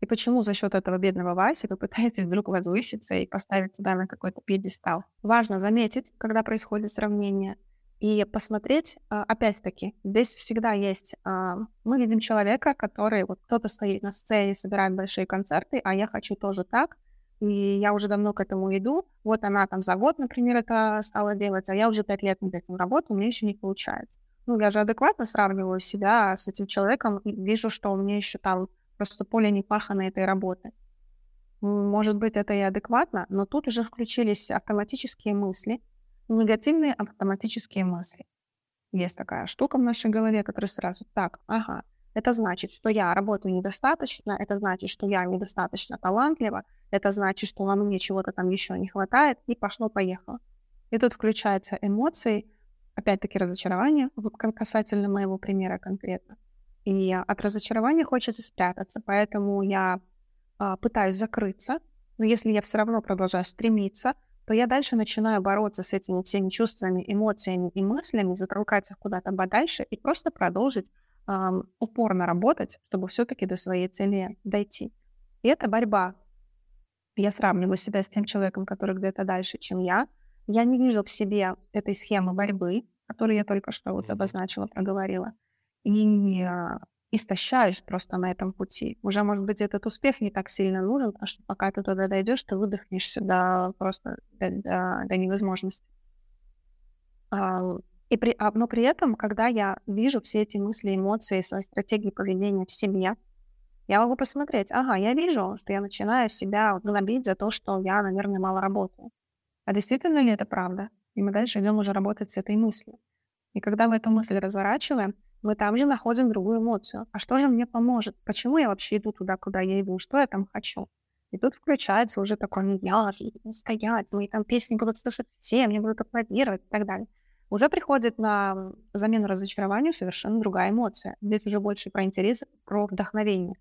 И почему за счет этого бедного Васи вы пытаетесь вдруг возвыситься и поставить себя на какой-то пьедестал. Важно заметить, когда происходит сравнение, и посмотреть, а, опять-таки, здесь всегда есть, а, мы видим человека, который, вот кто-то стоит на сцене, собирает большие концерты, а я хочу тоже так, и я уже давно к этому иду. Вот она там за год, например, это стала делать, а я уже пять лет над этим работаю, у меня еще не получается. Ну, я же адекватно сравниваю себя с этим человеком и вижу, что у меня еще там просто поле не пахано этой работы. Может быть, это и адекватно, но тут уже включились автоматические мысли, негативные автоматические мысли. Есть такая штука в нашей голове, которая сразу так, ага, это значит, что я работаю недостаточно, это значит, что я недостаточно талантлива, это значит, что вам мне чего-то там еще не хватает, и пошло-поехало. И тут включаются эмоции, опять-таки разочарование, касательно моего примера конкретно. И от разочарования хочется спрятаться, поэтому я а, пытаюсь закрыться, но если я все равно продолжаю стремиться, то я дальше начинаю бороться с этими всеми чувствами, эмоциями и мыслями, затолкать их куда-то подальше и просто продолжить эм, упорно работать, чтобы все-таки до своей цели дойти. И это борьба. Я сравниваю себя с тем человеком, который где-то дальше, чем я, я не вижу в себе этой схемы борьбы, которую я только что вот обозначила, проговорила, и э, истощаюсь просто на этом пути. Уже, может быть, этот успех не так сильно нужен, потому что пока ты туда дойдешь, ты выдохнешься до просто до, до, до невозможности. И при, а, но при этом, когда я вижу все эти мысли, эмоции, свои стратегии поведения в себе, я могу посмотреть, ага, я вижу, что я начинаю себя гнобить за то, что я, наверное, мало работаю. А действительно ли это правда? И мы дальше идем уже работать с этой мыслью. И когда мы эту мысль разворачиваем, мы там же находим другую эмоцию. А что же мне поможет? Почему я вообще иду туда, куда я иду? Что я там хочу? И тут включается уже такой, ну я стоять, мои там песни будут слушать все, мне будут аплодировать и так далее. Уже приходит на замену разочарованию совершенно другая эмоция. Здесь уже больше про интерес, про вдохновение.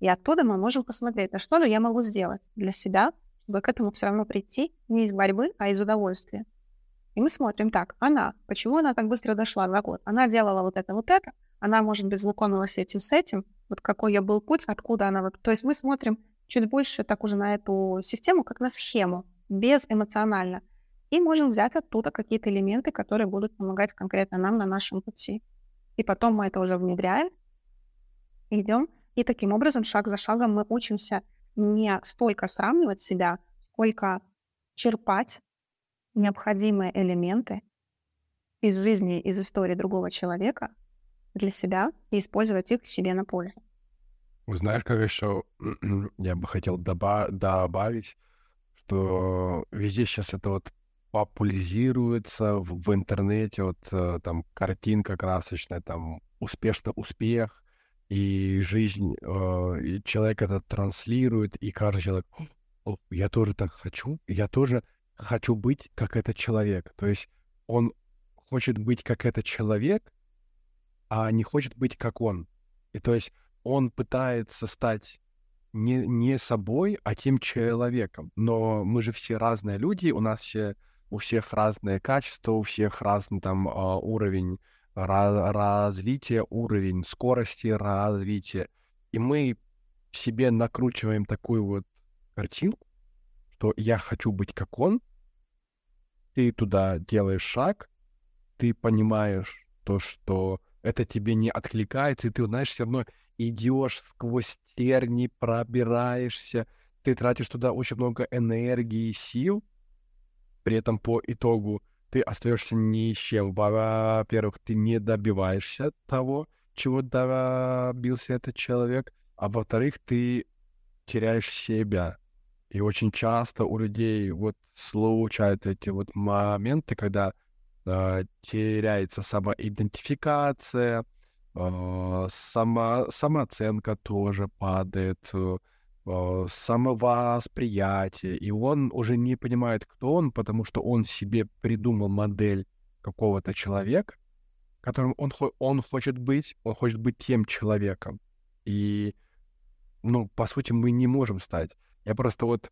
И оттуда мы можем посмотреть, а что же я могу сделать для себя, чтобы к этому все равно прийти не из борьбы, а из удовольствия. И мы смотрим так, она, почему она так быстро дошла за год? Она делала вот это, вот это, она, может быть, знакомилась этим, с этим, вот какой я был путь, откуда она... Вот... То есть мы смотрим чуть больше так уже на эту систему, как на схему, безэмоционально. И можем взять оттуда какие-то элементы, которые будут помогать конкретно нам на нашем пути. И потом мы это уже внедряем, идем И таким образом, шаг за шагом мы учимся не столько сравнивать себя, сколько черпать необходимые элементы из жизни, из истории другого человека для себя и использовать их себе на пользу. Знаешь, как еще я бы хотел доба- добавить, что везде сейчас это вот популяризируется в, в интернете, вот э, там картинка красочная, там успешно успех, и жизнь, э, и человек это транслирует, и каждый человек, я тоже так хочу, я тоже хочу быть как этот человек. То есть он хочет быть как этот человек, а не хочет быть как он. И то есть он пытается стать не, не собой, а тем человеком. Но мы же все разные люди, у нас все, у всех разные качества, у всех разный там а, уровень раз, развития, уровень скорости развития. И мы себе накручиваем такую вот картину, что я хочу быть как он, ты туда делаешь шаг, ты понимаешь то, что это тебе не откликается, и ты, знаешь, все равно идешь сквозь терни, пробираешься, ты тратишь туда очень много энергии и сил, при этом по итогу ты остаешься ни с чем. Во-первых, ты не добиваешься того, чего добился этот человек, а во-вторых, ты теряешь себя. И очень часто у людей вот случаются эти вот моменты, когда э, теряется самоидентификация, э, сама, самооценка тоже падает, э, самовосприятие, и он уже не понимает, кто он, потому что он себе придумал модель какого-то человека, которым он, он хочет быть, он хочет быть тем человеком. И, ну, по сути, мы не можем стать. Я просто вот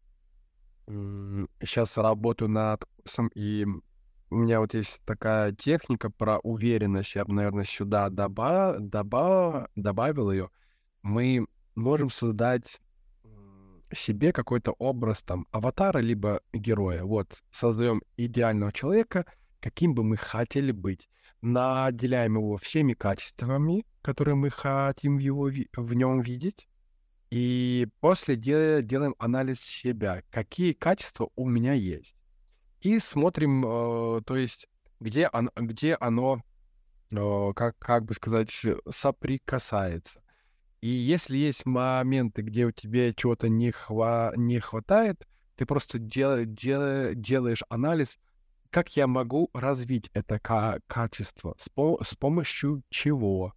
сейчас работаю над курсом, и у меня вот есть такая техника про уверенность, я бы, наверное, сюда доба доба добавил ее. Мы можем создать себе какой-то образ там аватара либо героя. Вот, создаем идеального человека, каким бы мы хотели быть. Наделяем его всеми качествами, которые мы хотим в, его, в нем видеть. И после дел, делаем анализ себя, какие качества у меня есть. И смотрим, э, то есть, где, он, где оно, э, как, как бы сказать, соприкасается. И если есть моменты, где у тебя чего-то не, хва не хватает, ты просто дел дел делаешь анализ, как я могу развить это качество, с, по с помощью чего,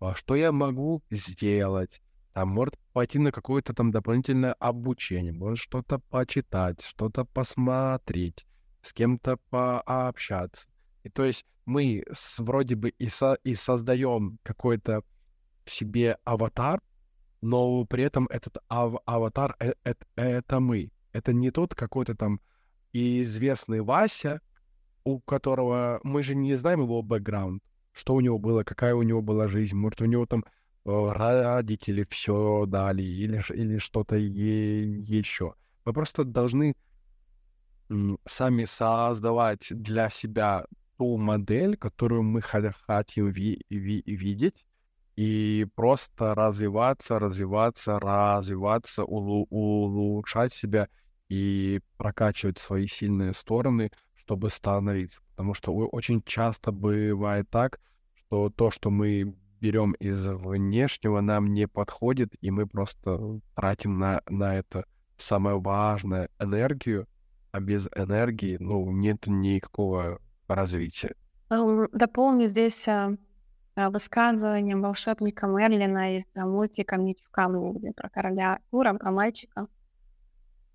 а что я могу сделать, там, может пойти на какое-то там дополнительное обучение, может что-то почитать, что-то посмотреть, с кем-то пообщаться. И то есть мы с, вроде бы и, со и создаем какой-то себе аватар, но при этом этот ав аватар э -э это мы. Это не тот какой-то там известный Вася, у которого мы же не знаем его бэкграунд, что у него было, какая у него была жизнь, может, у него там родители все дали или, или что-то еще. Мы просто должны сами создавать для себя ту модель, которую мы хотим ви ви видеть, и просто развиваться, развиваться, развиваться, улу- улучшать себя и прокачивать свои сильные стороны, чтобы становиться. Потому что очень часто бывает так, что то, что мы берем из внешнего, нам не подходит, и мы просто тратим на, на это самое важное энергию, а без энергии, ну, нет никакого развития. Дополню здесь а, Э, высказыванием волшебника Мерлина из мультика «Меч в камне», про короля Артура, про мальчика.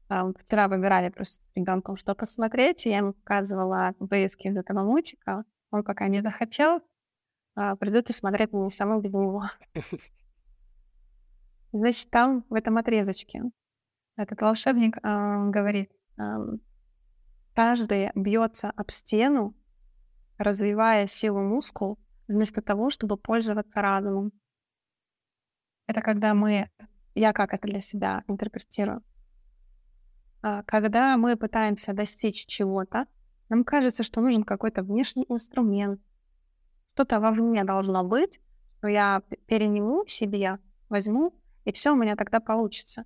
Вчера выбирали просто с ребенком, что посмотреть, и я ему показывала вырезки из этого мультика. Он пока не захотел, а, придут и смотреть мне саму без него. Значит, там, в этом отрезочке, этот волшебник э, говорит, э, каждый бьется об стену, развивая силу мускул, вместо того, чтобы пользоваться разумом. Это когда мы, я как это для себя интерпретирую, а, когда мы пытаемся достичь чего-то, нам кажется, что нужен какой-то внешний инструмент, что-то вовне должно быть, что я перениму себе, возьму И все у меня тогда получится.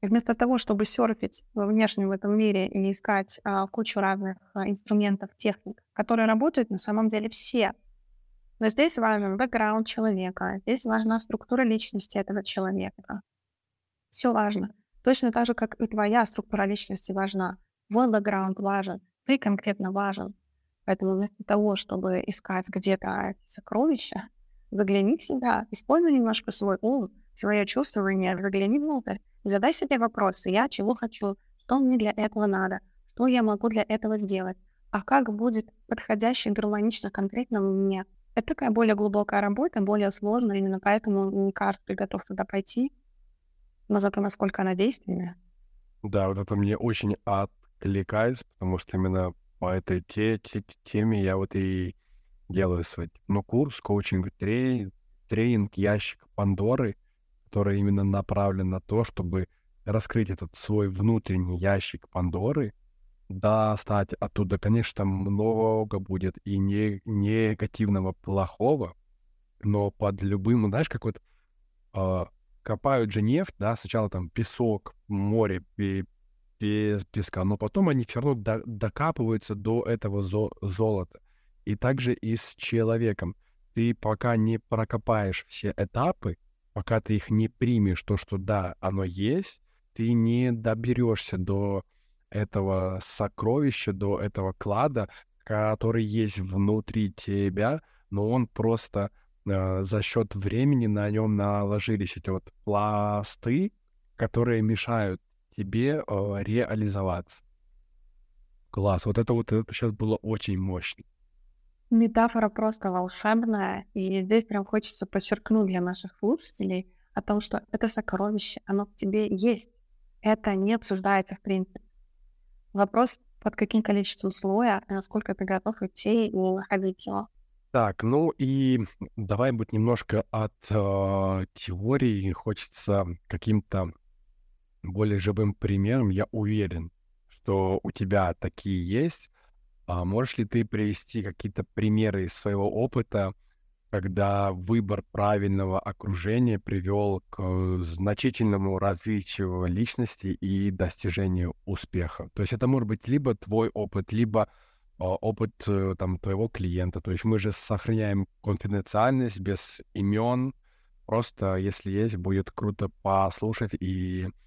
И вместо того, чтобы серфить во внешнем в этом мире и искать а, кучу разных а, инструментов, техник, которые работают на самом деле все. Но здесь важен бэкграунд человека, здесь важна структура личности этого человека. Все важно. Точно так же, как и твоя структура личности важна. Твой бэкграунд важен, ты конкретно важен. Поэтому вместо того, чтобы искать где-то сокровища, загляни в себя, используй немножко свой ум, свое чувствование, загляни внутрь, задай себе вопросы. Я чего хочу? Что мне для этого надо? Что я могу для этого сделать? А как будет подходяще, гармонично, конкретно мне? Это такая более глубокая работа, более сложная, именно поэтому не каждый готов туда пойти. Но зато насколько она действенная. Да, вот это мне очень откликается, потому что именно по этой те, те, теме я вот и делаю свой ну, курс, коучинг, тренинг, тренинг, ящик Пандоры, который именно направлен на то, чтобы раскрыть этот свой внутренний ящик Пандоры, достать оттуда, конечно, много будет и не негативного, плохого, но под любым, знаешь, как вот э, копают же нефть, да, сначала там песок, море, песка, но потом они все равно до, докапываются до этого зо золота. И также и с человеком. Ты пока не прокопаешь все этапы, пока ты их не примешь, то, что да, оно есть, ты не доберешься до этого сокровища, до этого клада, который есть внутри тебя, но он просто э, за счет времени на нем наложились эти вот пласты, которые мешают тебе э, реализоваться. Класс. Вот это вот это сейчас было очень мощно. Метафора просто волшебная, и здесь прям хочется подчеркнуть для наших слушателей о том, что это сокровище, оно в тебе есть. Это не обсуждается в принципе. Вопрос, под каким количеством слоя, и насколько ты готов идти и находить его. Так, ну и давай быть немножко от э, теории. Хочется каким-то более живым примером, я уверен, что у тебя такие есть. А можешь ли ты привести какие-то примеры из своего опыта, когда выбор правильного окружения привел к значительному развитию личности и достижению успеха? То есть это может быть либо твой опыт, либо а, опыт э, там твоего клиента. То есть мы же сохраняем конфиденциальность без имен. Просто если есть, будет круто послушать и Э,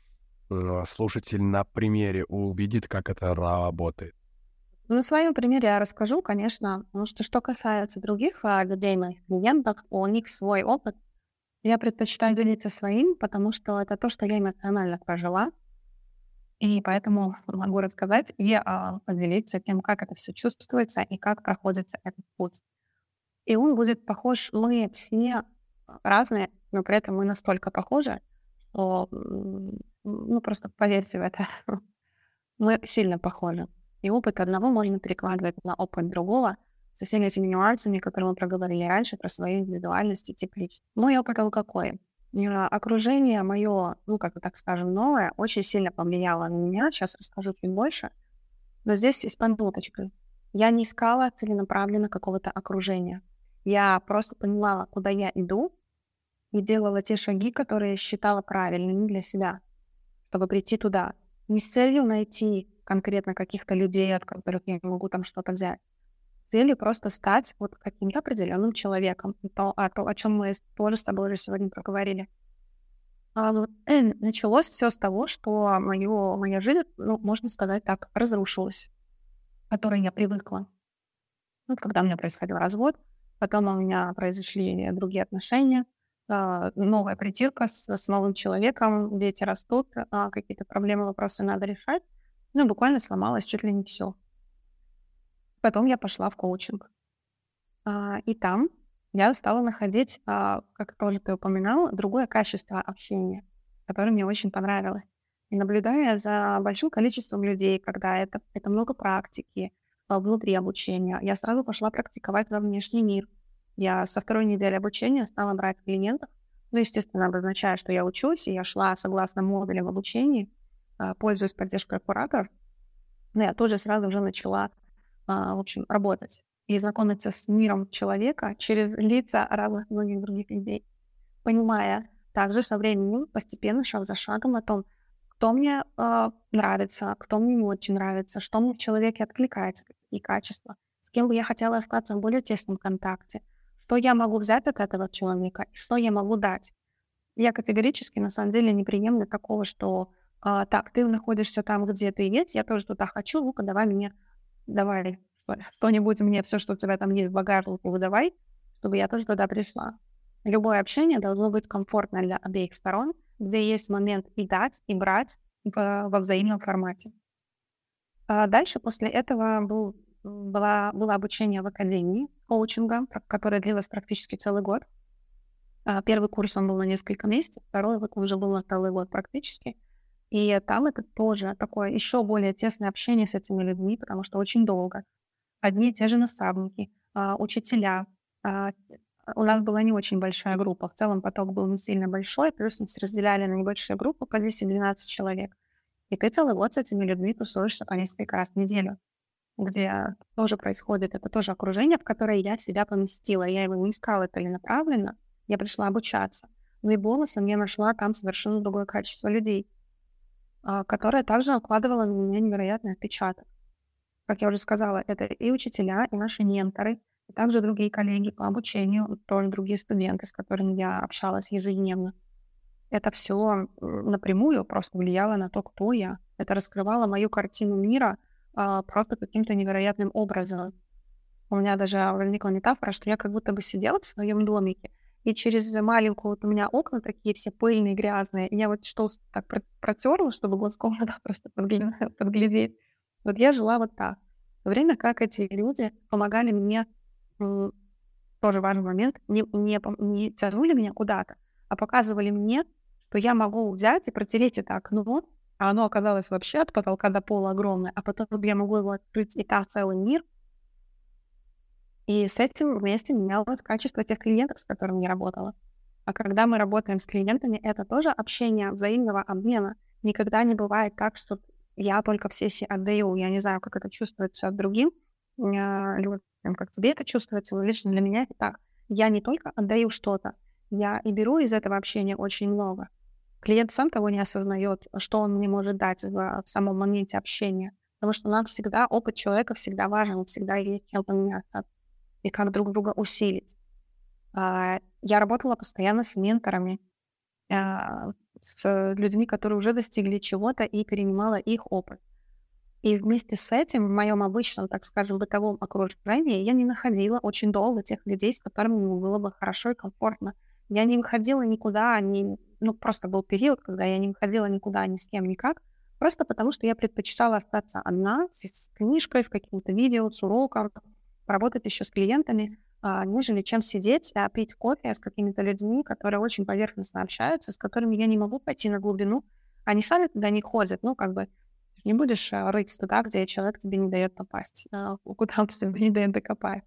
слушатель на примере увидит, как это работает? На своем примере я расскажу, конечно, потому что что касается других а, людей, моих клиентов, у них свой опыт. Я предпочитаю делиться своим, потому что это то, что я эмоционально прожила. И поэтому могу рассказать и а, поделиться тем, как это все чувствуется и как проходится этот путь. И он будет похож, мы все разные, но при этом мы настолько похожи, что ну, просто поверьте в это. Мы сильно похожи. И опыт одного можно перекладывать на опыт другого со всеми этими нюансами, которые мы проговорили раньше, про свою индивидуальность и тип личности. Мой опыт был какой? Окружение мое, ну, как бы так скажем, новое, очень сильно повлияло на меня. Сейчас расскажу чуть больше. Но здесь с подводочкой. Я не искала целенаправленно какого-то окружения. Я просто понимала, куда я иду, и делала те шаги, которые считала правильными для себя чтобы прийти туда. Не с целью найти конкретно каких-то людей, от которых я могу там что-то взять. С целью просто стать вот каким-то определенным человеком. То, а то, о чем мы тоже с тобой уже сегодня проговорили. А, э, началось все с того, что моё, моя жизнь, ну, можно сказать так, разрушилась, к которой я привыкла. Вот когда у меня происходил развод, потом у меня произошли другие отношения, новая притирка с, с новым человеком, дети растут, а, какие-то проблемы, вопросы надо решать. Ну, буквально сломалось чуть ли не все. Потом я пошла в коучинг. А, и там я стала находить, а, как тоже ты упоминал, другое качество общения, которое мне очень понравилось. И наблюдая за большим количеством людей, когда это, это много практики а, внутри обучения, я сразу пошла практиковать во внешний мир — я со второй недели обучения стала брать клиентов. Ну, естественно, обозначая, что я учусь, и я шла согласно модулям обучения, а, пользуясь поддержкой куратора. Но я тоже сразу уже начала, а, в общем, работать и знакомиться с миром человека через лица разных многих других людей, понимая, также со временем постепенно, шаг за шагом о том, кто мне э, нравится, кто мне не очень нравится, что мне в человеке откликается, какие качества, с кем бы я хотела остаться в более тесном контакте, что я могу взять от этого человека и что я могу дать. Я категорически, на самом деле, не приемлю такого, что э, так, ты находишься там, где ты есть, я тоже туда хочу, ну-ка, давай мне, давай что-нибудь мне, все, что у тебя там есть в багажнике, выдавай, чтобы я тоже туда пришла. Любое общение должно быть комфортно для обеих сторон, где есть момент и дать, и брать в, во взаимном формате. А дальше после этого был, была, было обучение в академии коучинга, которое длилось практически целый год. А первый курс он был на несколько месяцев, второй уже был на целый год практически. И там это тоже такое еще более тесное общение с этими людьми, потому что очень долго. Одни и те же наставники, а, учителя, у нас была не очень большая группа. В целом поток был не сильно большой, плюс нас разделяли на небольшие группы по 212 человек. И ты целый год с этими людьми тусуешься по несколько раз в неделю, где тоже происходит, это тоже окружение, в которое я себя поместила. Я его не искала целенаправленно, я пришла обучаться. Но и бонусом я нашла там совершенно другое качество людей, а, которое также накладывало на меня невероятный отпечаток. Как я уже сказала, это и учителя, и наши менторы, также другие коллеги по обучению, тоже другие студенты, с которыми я общалась ежедневно. Это все напрямую просто влияло на то, кто я. Это раскрывало мою картину мира а, просто каким-то невероятным образом. У меня даже возникла метафора, что я как будто бы сидела в своем домике, и через маленькую вот у меня окна такие все пыльные, грязные, и я вот что так протерла, чтобы глазком туда просто подглядеть. Вот я жила вот так. В то время как эти люди помогали мне тоже важный момент, не, не, не тянули меня куда-то, а показывали мне, что я могу взять и протереть это окно, а оно оказалось вообще от потолка до пола огромное, а потом я могу его открыть, и та целый мир. И с этим вместе менялось качество тех клиентов, с которыми я работала. А когда мы работаем с клиентами, это тоже общение взаимного обмена. Никогда не бывает так, что я только в сессии отдаю. Я не знаю, как это чувствуется другим людям, как тебе это чувствуется, но лично для меня это так. Я не только отдаю что-то, я и беру из этого общения очень много. Клиент сам того не осознает, что он мне может дать в, в самом моменте общения. Потому что нам всегда, опыт человека всегда важен, всегда есть чем поменяться и как друг друга усилить. А, я работала постоянно с менторами, а, с людьми, которые уже достигли чего-то и перенимала их опыт. И вместе с этим в моем обычном, так скажем, бытовом окружении я не находила очень долго тех людей, с которыми мне было бы хорошо и комфортно. Я не выходила никуда, не, ну просто был период, когда я не выходила никуда ни с кем, никак, просто потому что я предпочитала остаться одна с книжкой, с каким-то видео, с уроком, работать еще с клиентами, а, нежели чем сидеть, а пить кофе с какими-то людьми, которые очень поверхностно общаются, с которыми я не могу пойти на глубину. Они сами туда не ходят, ну, как бы не будешь э, рыть туда, где человек тебе не дает попасть, а, куда он тебе не дает докопать.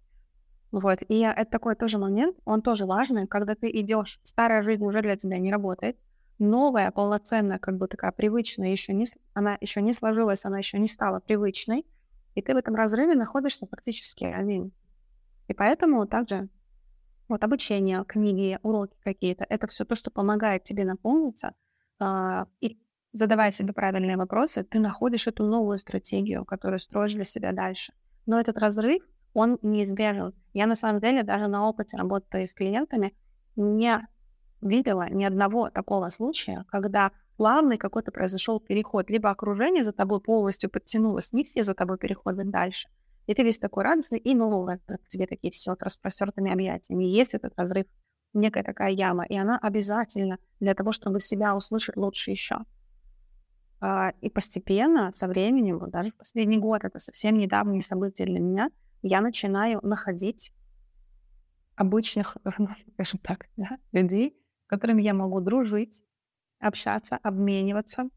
Вот. И это такой тоже момент, он тоже важный, когда ты идешь, старая жизнь уже для тебя не работает, новая, полноценная, как бы такая привычная, еще не, она еще не сложилась, она еще не стала привычной, и ты в этом разрыве находишься фактически один. И поэтому также вот обучение, книги, уроки какие-то, это все то, что помогает тебе наполниться э, и задавая себе правильные вопросы, ты находишь эту новую стратегию, которую строишь для себя дальше. Но этот разрыв, он неизбежен. Я на самом деле даже на опыте работы с клиентами не видела ни одного такого случая, когда плавный какой-то произошел переход, либо окружение за тобой полностью подтянулось, не все за тобой переходят дальше. И ты весь такой радостный, и новый тебе такие все с распростертыми объятиями. Есть этот разрыв, некая такая яма, и она обязательно для того, чтобы себя услышать лучше еще. А, и постепенно, со временем, вот даже последний год, это совсем недавние события для меня, я начинаю находить обычных, скажем так, да, людей, с которыми я могу дружить, общаться, обмениваться.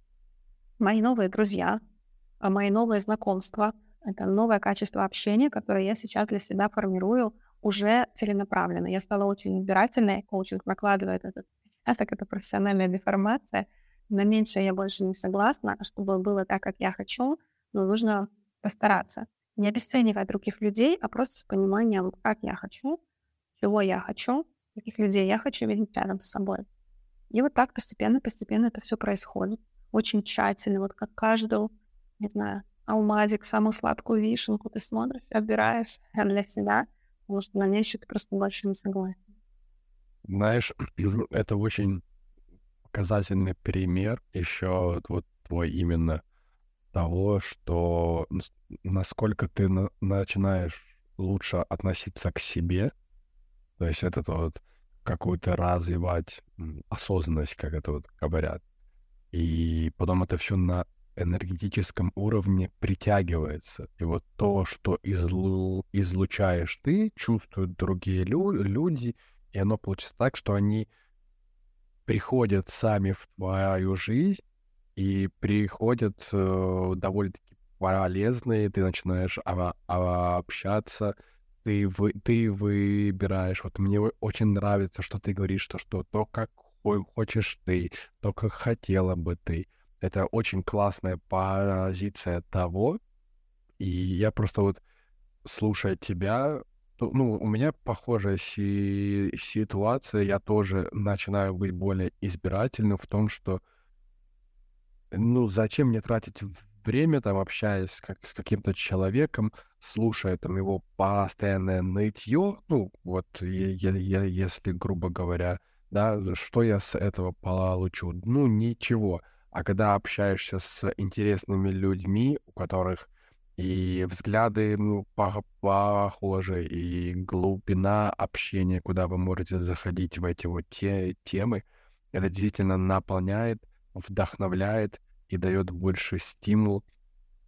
Мои новые друзья, а, мои новые знакомства — это новое качество общения, которое я сейчас для себя формирую уже целенаправленно. Я стала очень избирательной, коучинг накладывает этот так это профессиональная деформация — на меньшее я больше не согласна, чтобы было так, как я хочу, но нужно постараться. Не обесценивать других людей, а просто с пониманием, как я хочу, чего я хочу, каких людей я хочу видеть рядом с собой. И вот так постепенно-постепенно это все происходит. Очень тщательно, вот как каждую, не знаю, алмазик, самую сладкую вишенку ты смотришь, отбираешь для себя, потому что на ней еще ты просто больше не согласен. Знаешь, это очень показательный пример еще вот твой именно того, что насколько ты на начинаешь лучше относиться к себе, то есть это вот какую-то развивать осознанность, как это вот говорят. И потом это все на энергетическом уровне притягивается. И вот то, что излу... излучаешь ты, чувствуют другие лю... люди, и оно получится так, что они приходят сами в твою жизнь и приходят э, довольно-таки полезные, ты начинаешь а, а, общаться, ты, вы, ты выбираешь. Вот мне очень нравится, что ты говоришь, что, что то, как хочешь ты, то, как хотела бы ты. Это очень классная позиция того, и я просто вот, слушая тебя, ну, у меня похожая си- ситуация, я тоже начинаю быть более избирательным в том, что, ну, зачем мне тратить время, там, общаясь как, с каким-то человеком, слушая там его постоянное нытье, ну, вот, я, я, я, если, грубо говоря, да, что я с этого получу? Ну, ничего. А когда общаешься с интересными людьми, у которых и взгляды ну, похожи, и глубина общения, куда вы можете заходить в эти вот те темы, это действительно наполняет, вдохновляет и дает больше стимул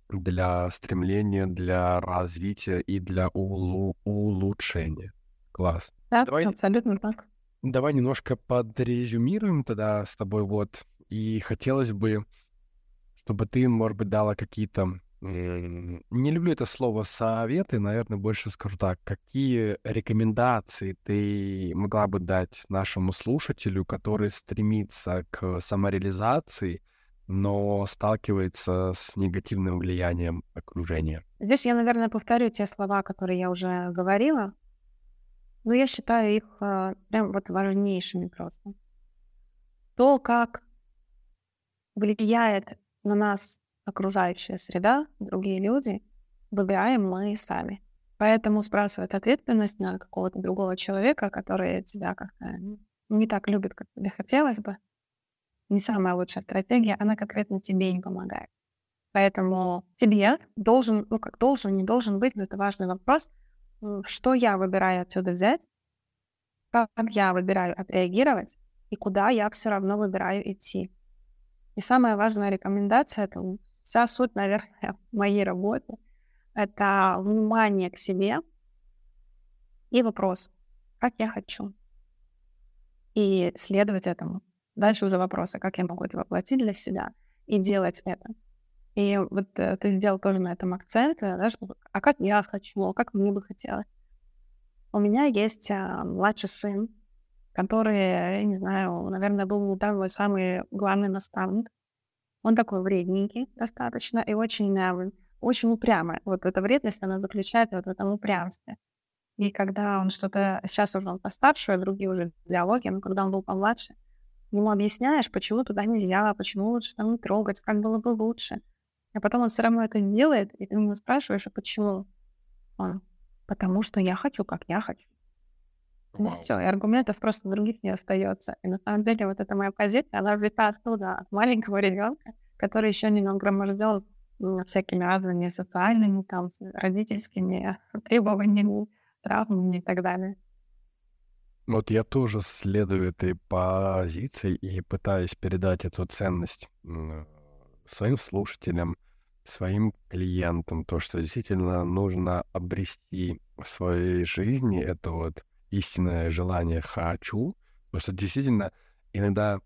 для стремления, для развития и для улу- улучшения. Класс. Да, Давай... абсолютно так. Давай немножко подрезюмируем тогда с тобой вот. И хотелось бы, чтобы ты, может быть, дала какие-то... Не люблю это слово «советы», наверное, больше скажу так. Какие рекомендации ты могла бы дать нашему слушателю, который стремится к самореализации, но сталкивается с негативным влиянием окружения? Здесь я, наверное, повторю те слова, которые я уже говорила. Но я считаю их э, прям вот важнейшими просто. То, как влияет на нас окружающая среда, другие люди, выбираем мы сами. Поэтому спрашивать ответственность на какого-то другого человека, который тебя как-то не так любит, как тебе хотелось бы, не самая лучшая стратегия, она конкретно тебе не помогает. Поэтому тебе должен, ну как должен, не должен быть, но это важный вопрос, что я выбираю отсюда взять, как я выбираю отреагировать и куда я все равно выбираю идти. И самая важная рекомендация, это вся суть, наверное, моей работы, это внимание к себе и вопрос, как я хочу. И следовать этому. Дальше уже вопрос, а как я могу это воплотить для себя и делать это. И вот э, ты сделал тоже на этом акцент, э, да, что, а как я хочу, а как мне бы хотелось. У меня есть а, младший сын, который, я не знаю, наверное, был там мой самый главный наставник. Он такой вредненький достаточно и очень, э, очень упрямый. Вот эта вредность, она заключается вот в этом упрямстве. И когда он что-то... Сейчас уже он постарше, другие уже диалоги, но когда он был помладше, ему объясняешь, почему туда нельзя, почему лучше там не трогать, как было бы лучше. А потом он все равно это делает, и ты ему спрашиваешь, а почему? Он, потому что я хочу, как я хочу. Ну, все, и аргументов просто других не остается. И на самом деле вот эта моя позиция, она взята оттуда, от маленького ребенка, который еще не нагроможден всякими разными социальными, там, родительскими требованиями, травмами и так далее. Вот я тоже следую этой позиции и пытаюсь передать эту ценность своим слушателям, своим клиентам, то, что действительно нужно обрести в своей жизни это вот истинное желание «хочу», потому что действительно иногда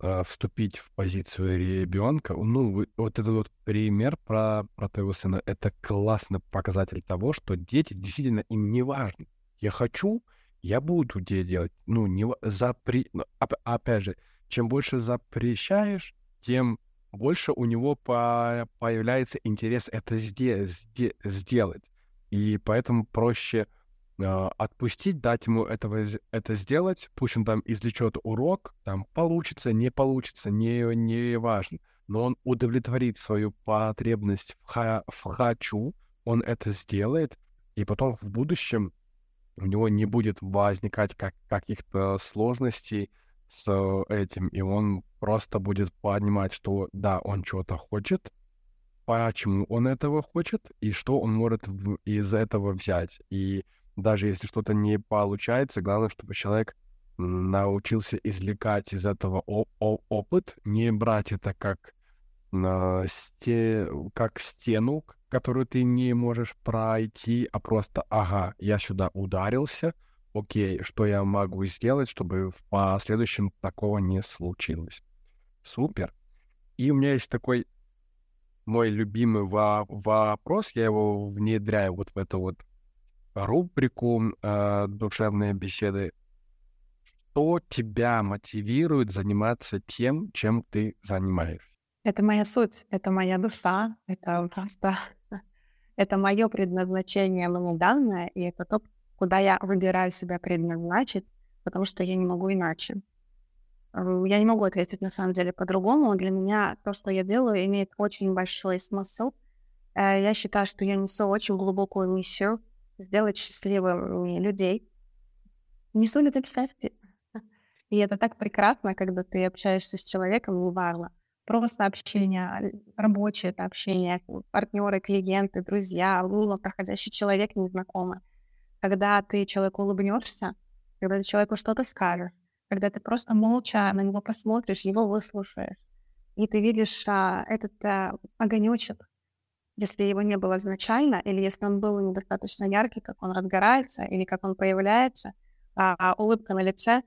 э, вступить в позицию ребенка, ну, вот этот вот пример про, про твоего сына, это классный показатель того, что дети действительно им не важно. Я хочу, я буду делать. Ну, не запри... Ну, опять же, чем больше запрещаешь, тем больше у него по появляется интерес это сделать. И поэтому проще отпустить, дать ему этого, это сделать, пусть он там извлечет урок, там получится, не получится, не, не важно, но он удовлетворит свою потребность в, ха, в хочу, он это сделает, и потом в будущем у него не будет возникать как, каких-то сложностей с этим, и он просто будет понимать, что да, он что-то хочет, почему он этого хочет и что он может из этого взять. И даже если что-то не получается, главное, чтобы человек научился извлекать из этого опыт, не брать это как, сте... как стену, которую ты не можешь пройти, а просто, ага, я сюда ударился, окей, что я могу сделать, чтобы в последующем такого не случилось. Супер. И у меня есть такой мой любимый во- вопрос, я его внедряю вот в эту вот рубрику э, «Душевные беседы». Что тебя мотивирует заниматься тем, чем ты занимаешься? Это моя суть, это моя душа, это просто... Это мое предназначение мне и это то, куда я выбираю себя предназначить, потому что я не могу иначе. Я не могу ответить на самом деле по-другому. Для меня то, что я делаю, имеет очень большой смысл. Э, я считаю, что я несу очень глубокую миссию сделать счастливыми людей. Несу ли это счастье? И это так прекрасно, когда ты общаешься с человеком, неважно. Просто общение, рабочее это общение, партнеры, клиенты, друзья, луна, проходящий человек незнакомый. Когда ты человеку улыбнешься, когда ты человеку что-то скажешь, когда ты просто молча на него посмотришь, его выслушаешь, и ты видишь а, этот а, огонечек, если его не было изначально, или если он был недостаточно яркий, как он разгорается, или как он появляется, а, а улыбка на лице,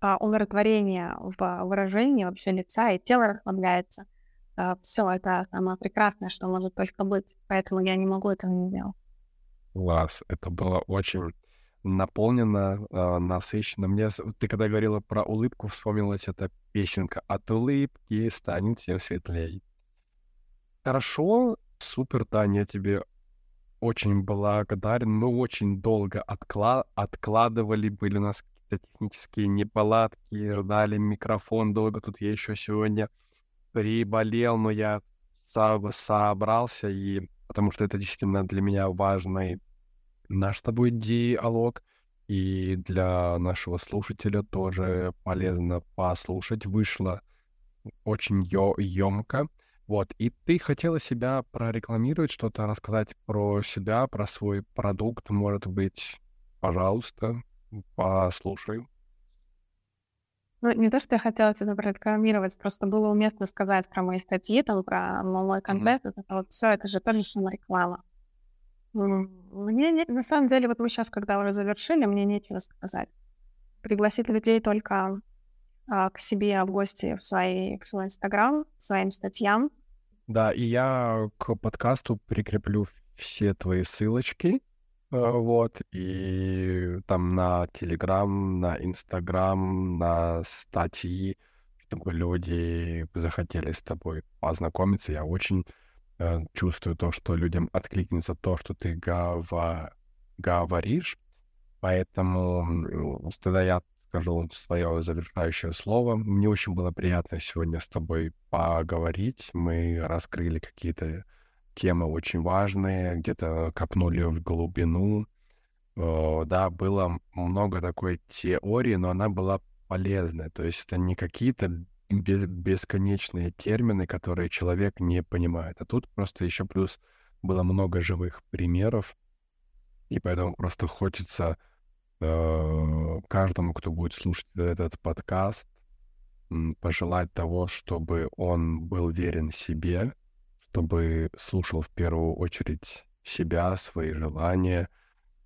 а, умиротворение в выражении вообще лица, и тело расслабляется. А, все, это самое прекрасное, что может только быть, поэтому я не могу этого не делать. Класс, это было очень наполнено, э, насыщенно. Мне, ты когда говорила про улыбку, вспомнилась эта песенка «От улыбки станет всем светлее». Хорошо, супер, Таня, тебе очень благодарен. Мы очень долго откла- откладывали, были у нас какие-то технические неполадки, ждали микрофон долго. Тут я еще сегодня приболел, но я со- собрался, и потому что это действительно для меня важный наш с тобой диалог. И для нашего слушателя тоже полезно послушать. Вышло очень емко. Вот, и ты хотела себя прорекламировать, что-то рассказать про себя, про свой продукт, может быть, пожалуйста, послушаю. Ну, не то, что я хотела это прорекламировать, просто было уместно сказать про мои статьи, там, про мой контент, mm-hmm. это вот все, это же тоже реклама. Мне не, на самом деле, вот мы сейчас, когда уже завершили, мне нечего сказать. Пригласить людей только а, к себе в гости в, свои, в свой Инстаграм, своим статьям. Да, и я к подкасту прикреплю все твои ссылочки, э, вот, и там на Телеграм, на Инстаграм, на статьи, чтобы люди захотели с тобой познакомиться. Я очень Э, чувствую то, что людям откликнется то, что ты гава... говоришь. Поэтому тогда я скажу свое завершающее слово. Мне очень было приятно сегодня с тобой поговорить. Мы раскрыли какие-то темы очень важные, где-то копнули в глубину. Да, было много такой теории, но она была полезная. То есть это не какие-то бесконечные термины, которые человек не понимает. А тут просто еще плюс было много живых примеров, и поэтому просто хочется э, каждому, кто будет слушать этот подкаст, пожелать того, чтобы он был верен себе, чтобы слушал в первую очередь себя, свои желания,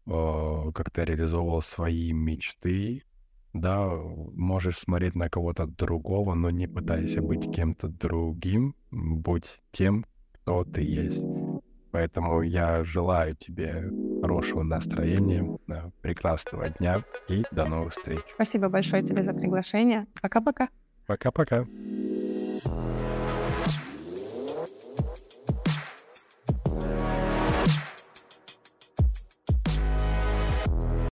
э, как-то реализовывал свои мечты, да, можешь смотреть на кого-то другого, но не пытайся быть кем-то другим, будь тем, кто ты есть. Поэтому я желаю тебе хорошего настроения, прекрасного дня и до новых встреч. Спасибо большое тебе за приглашение. Пока-пока. Пока-пока.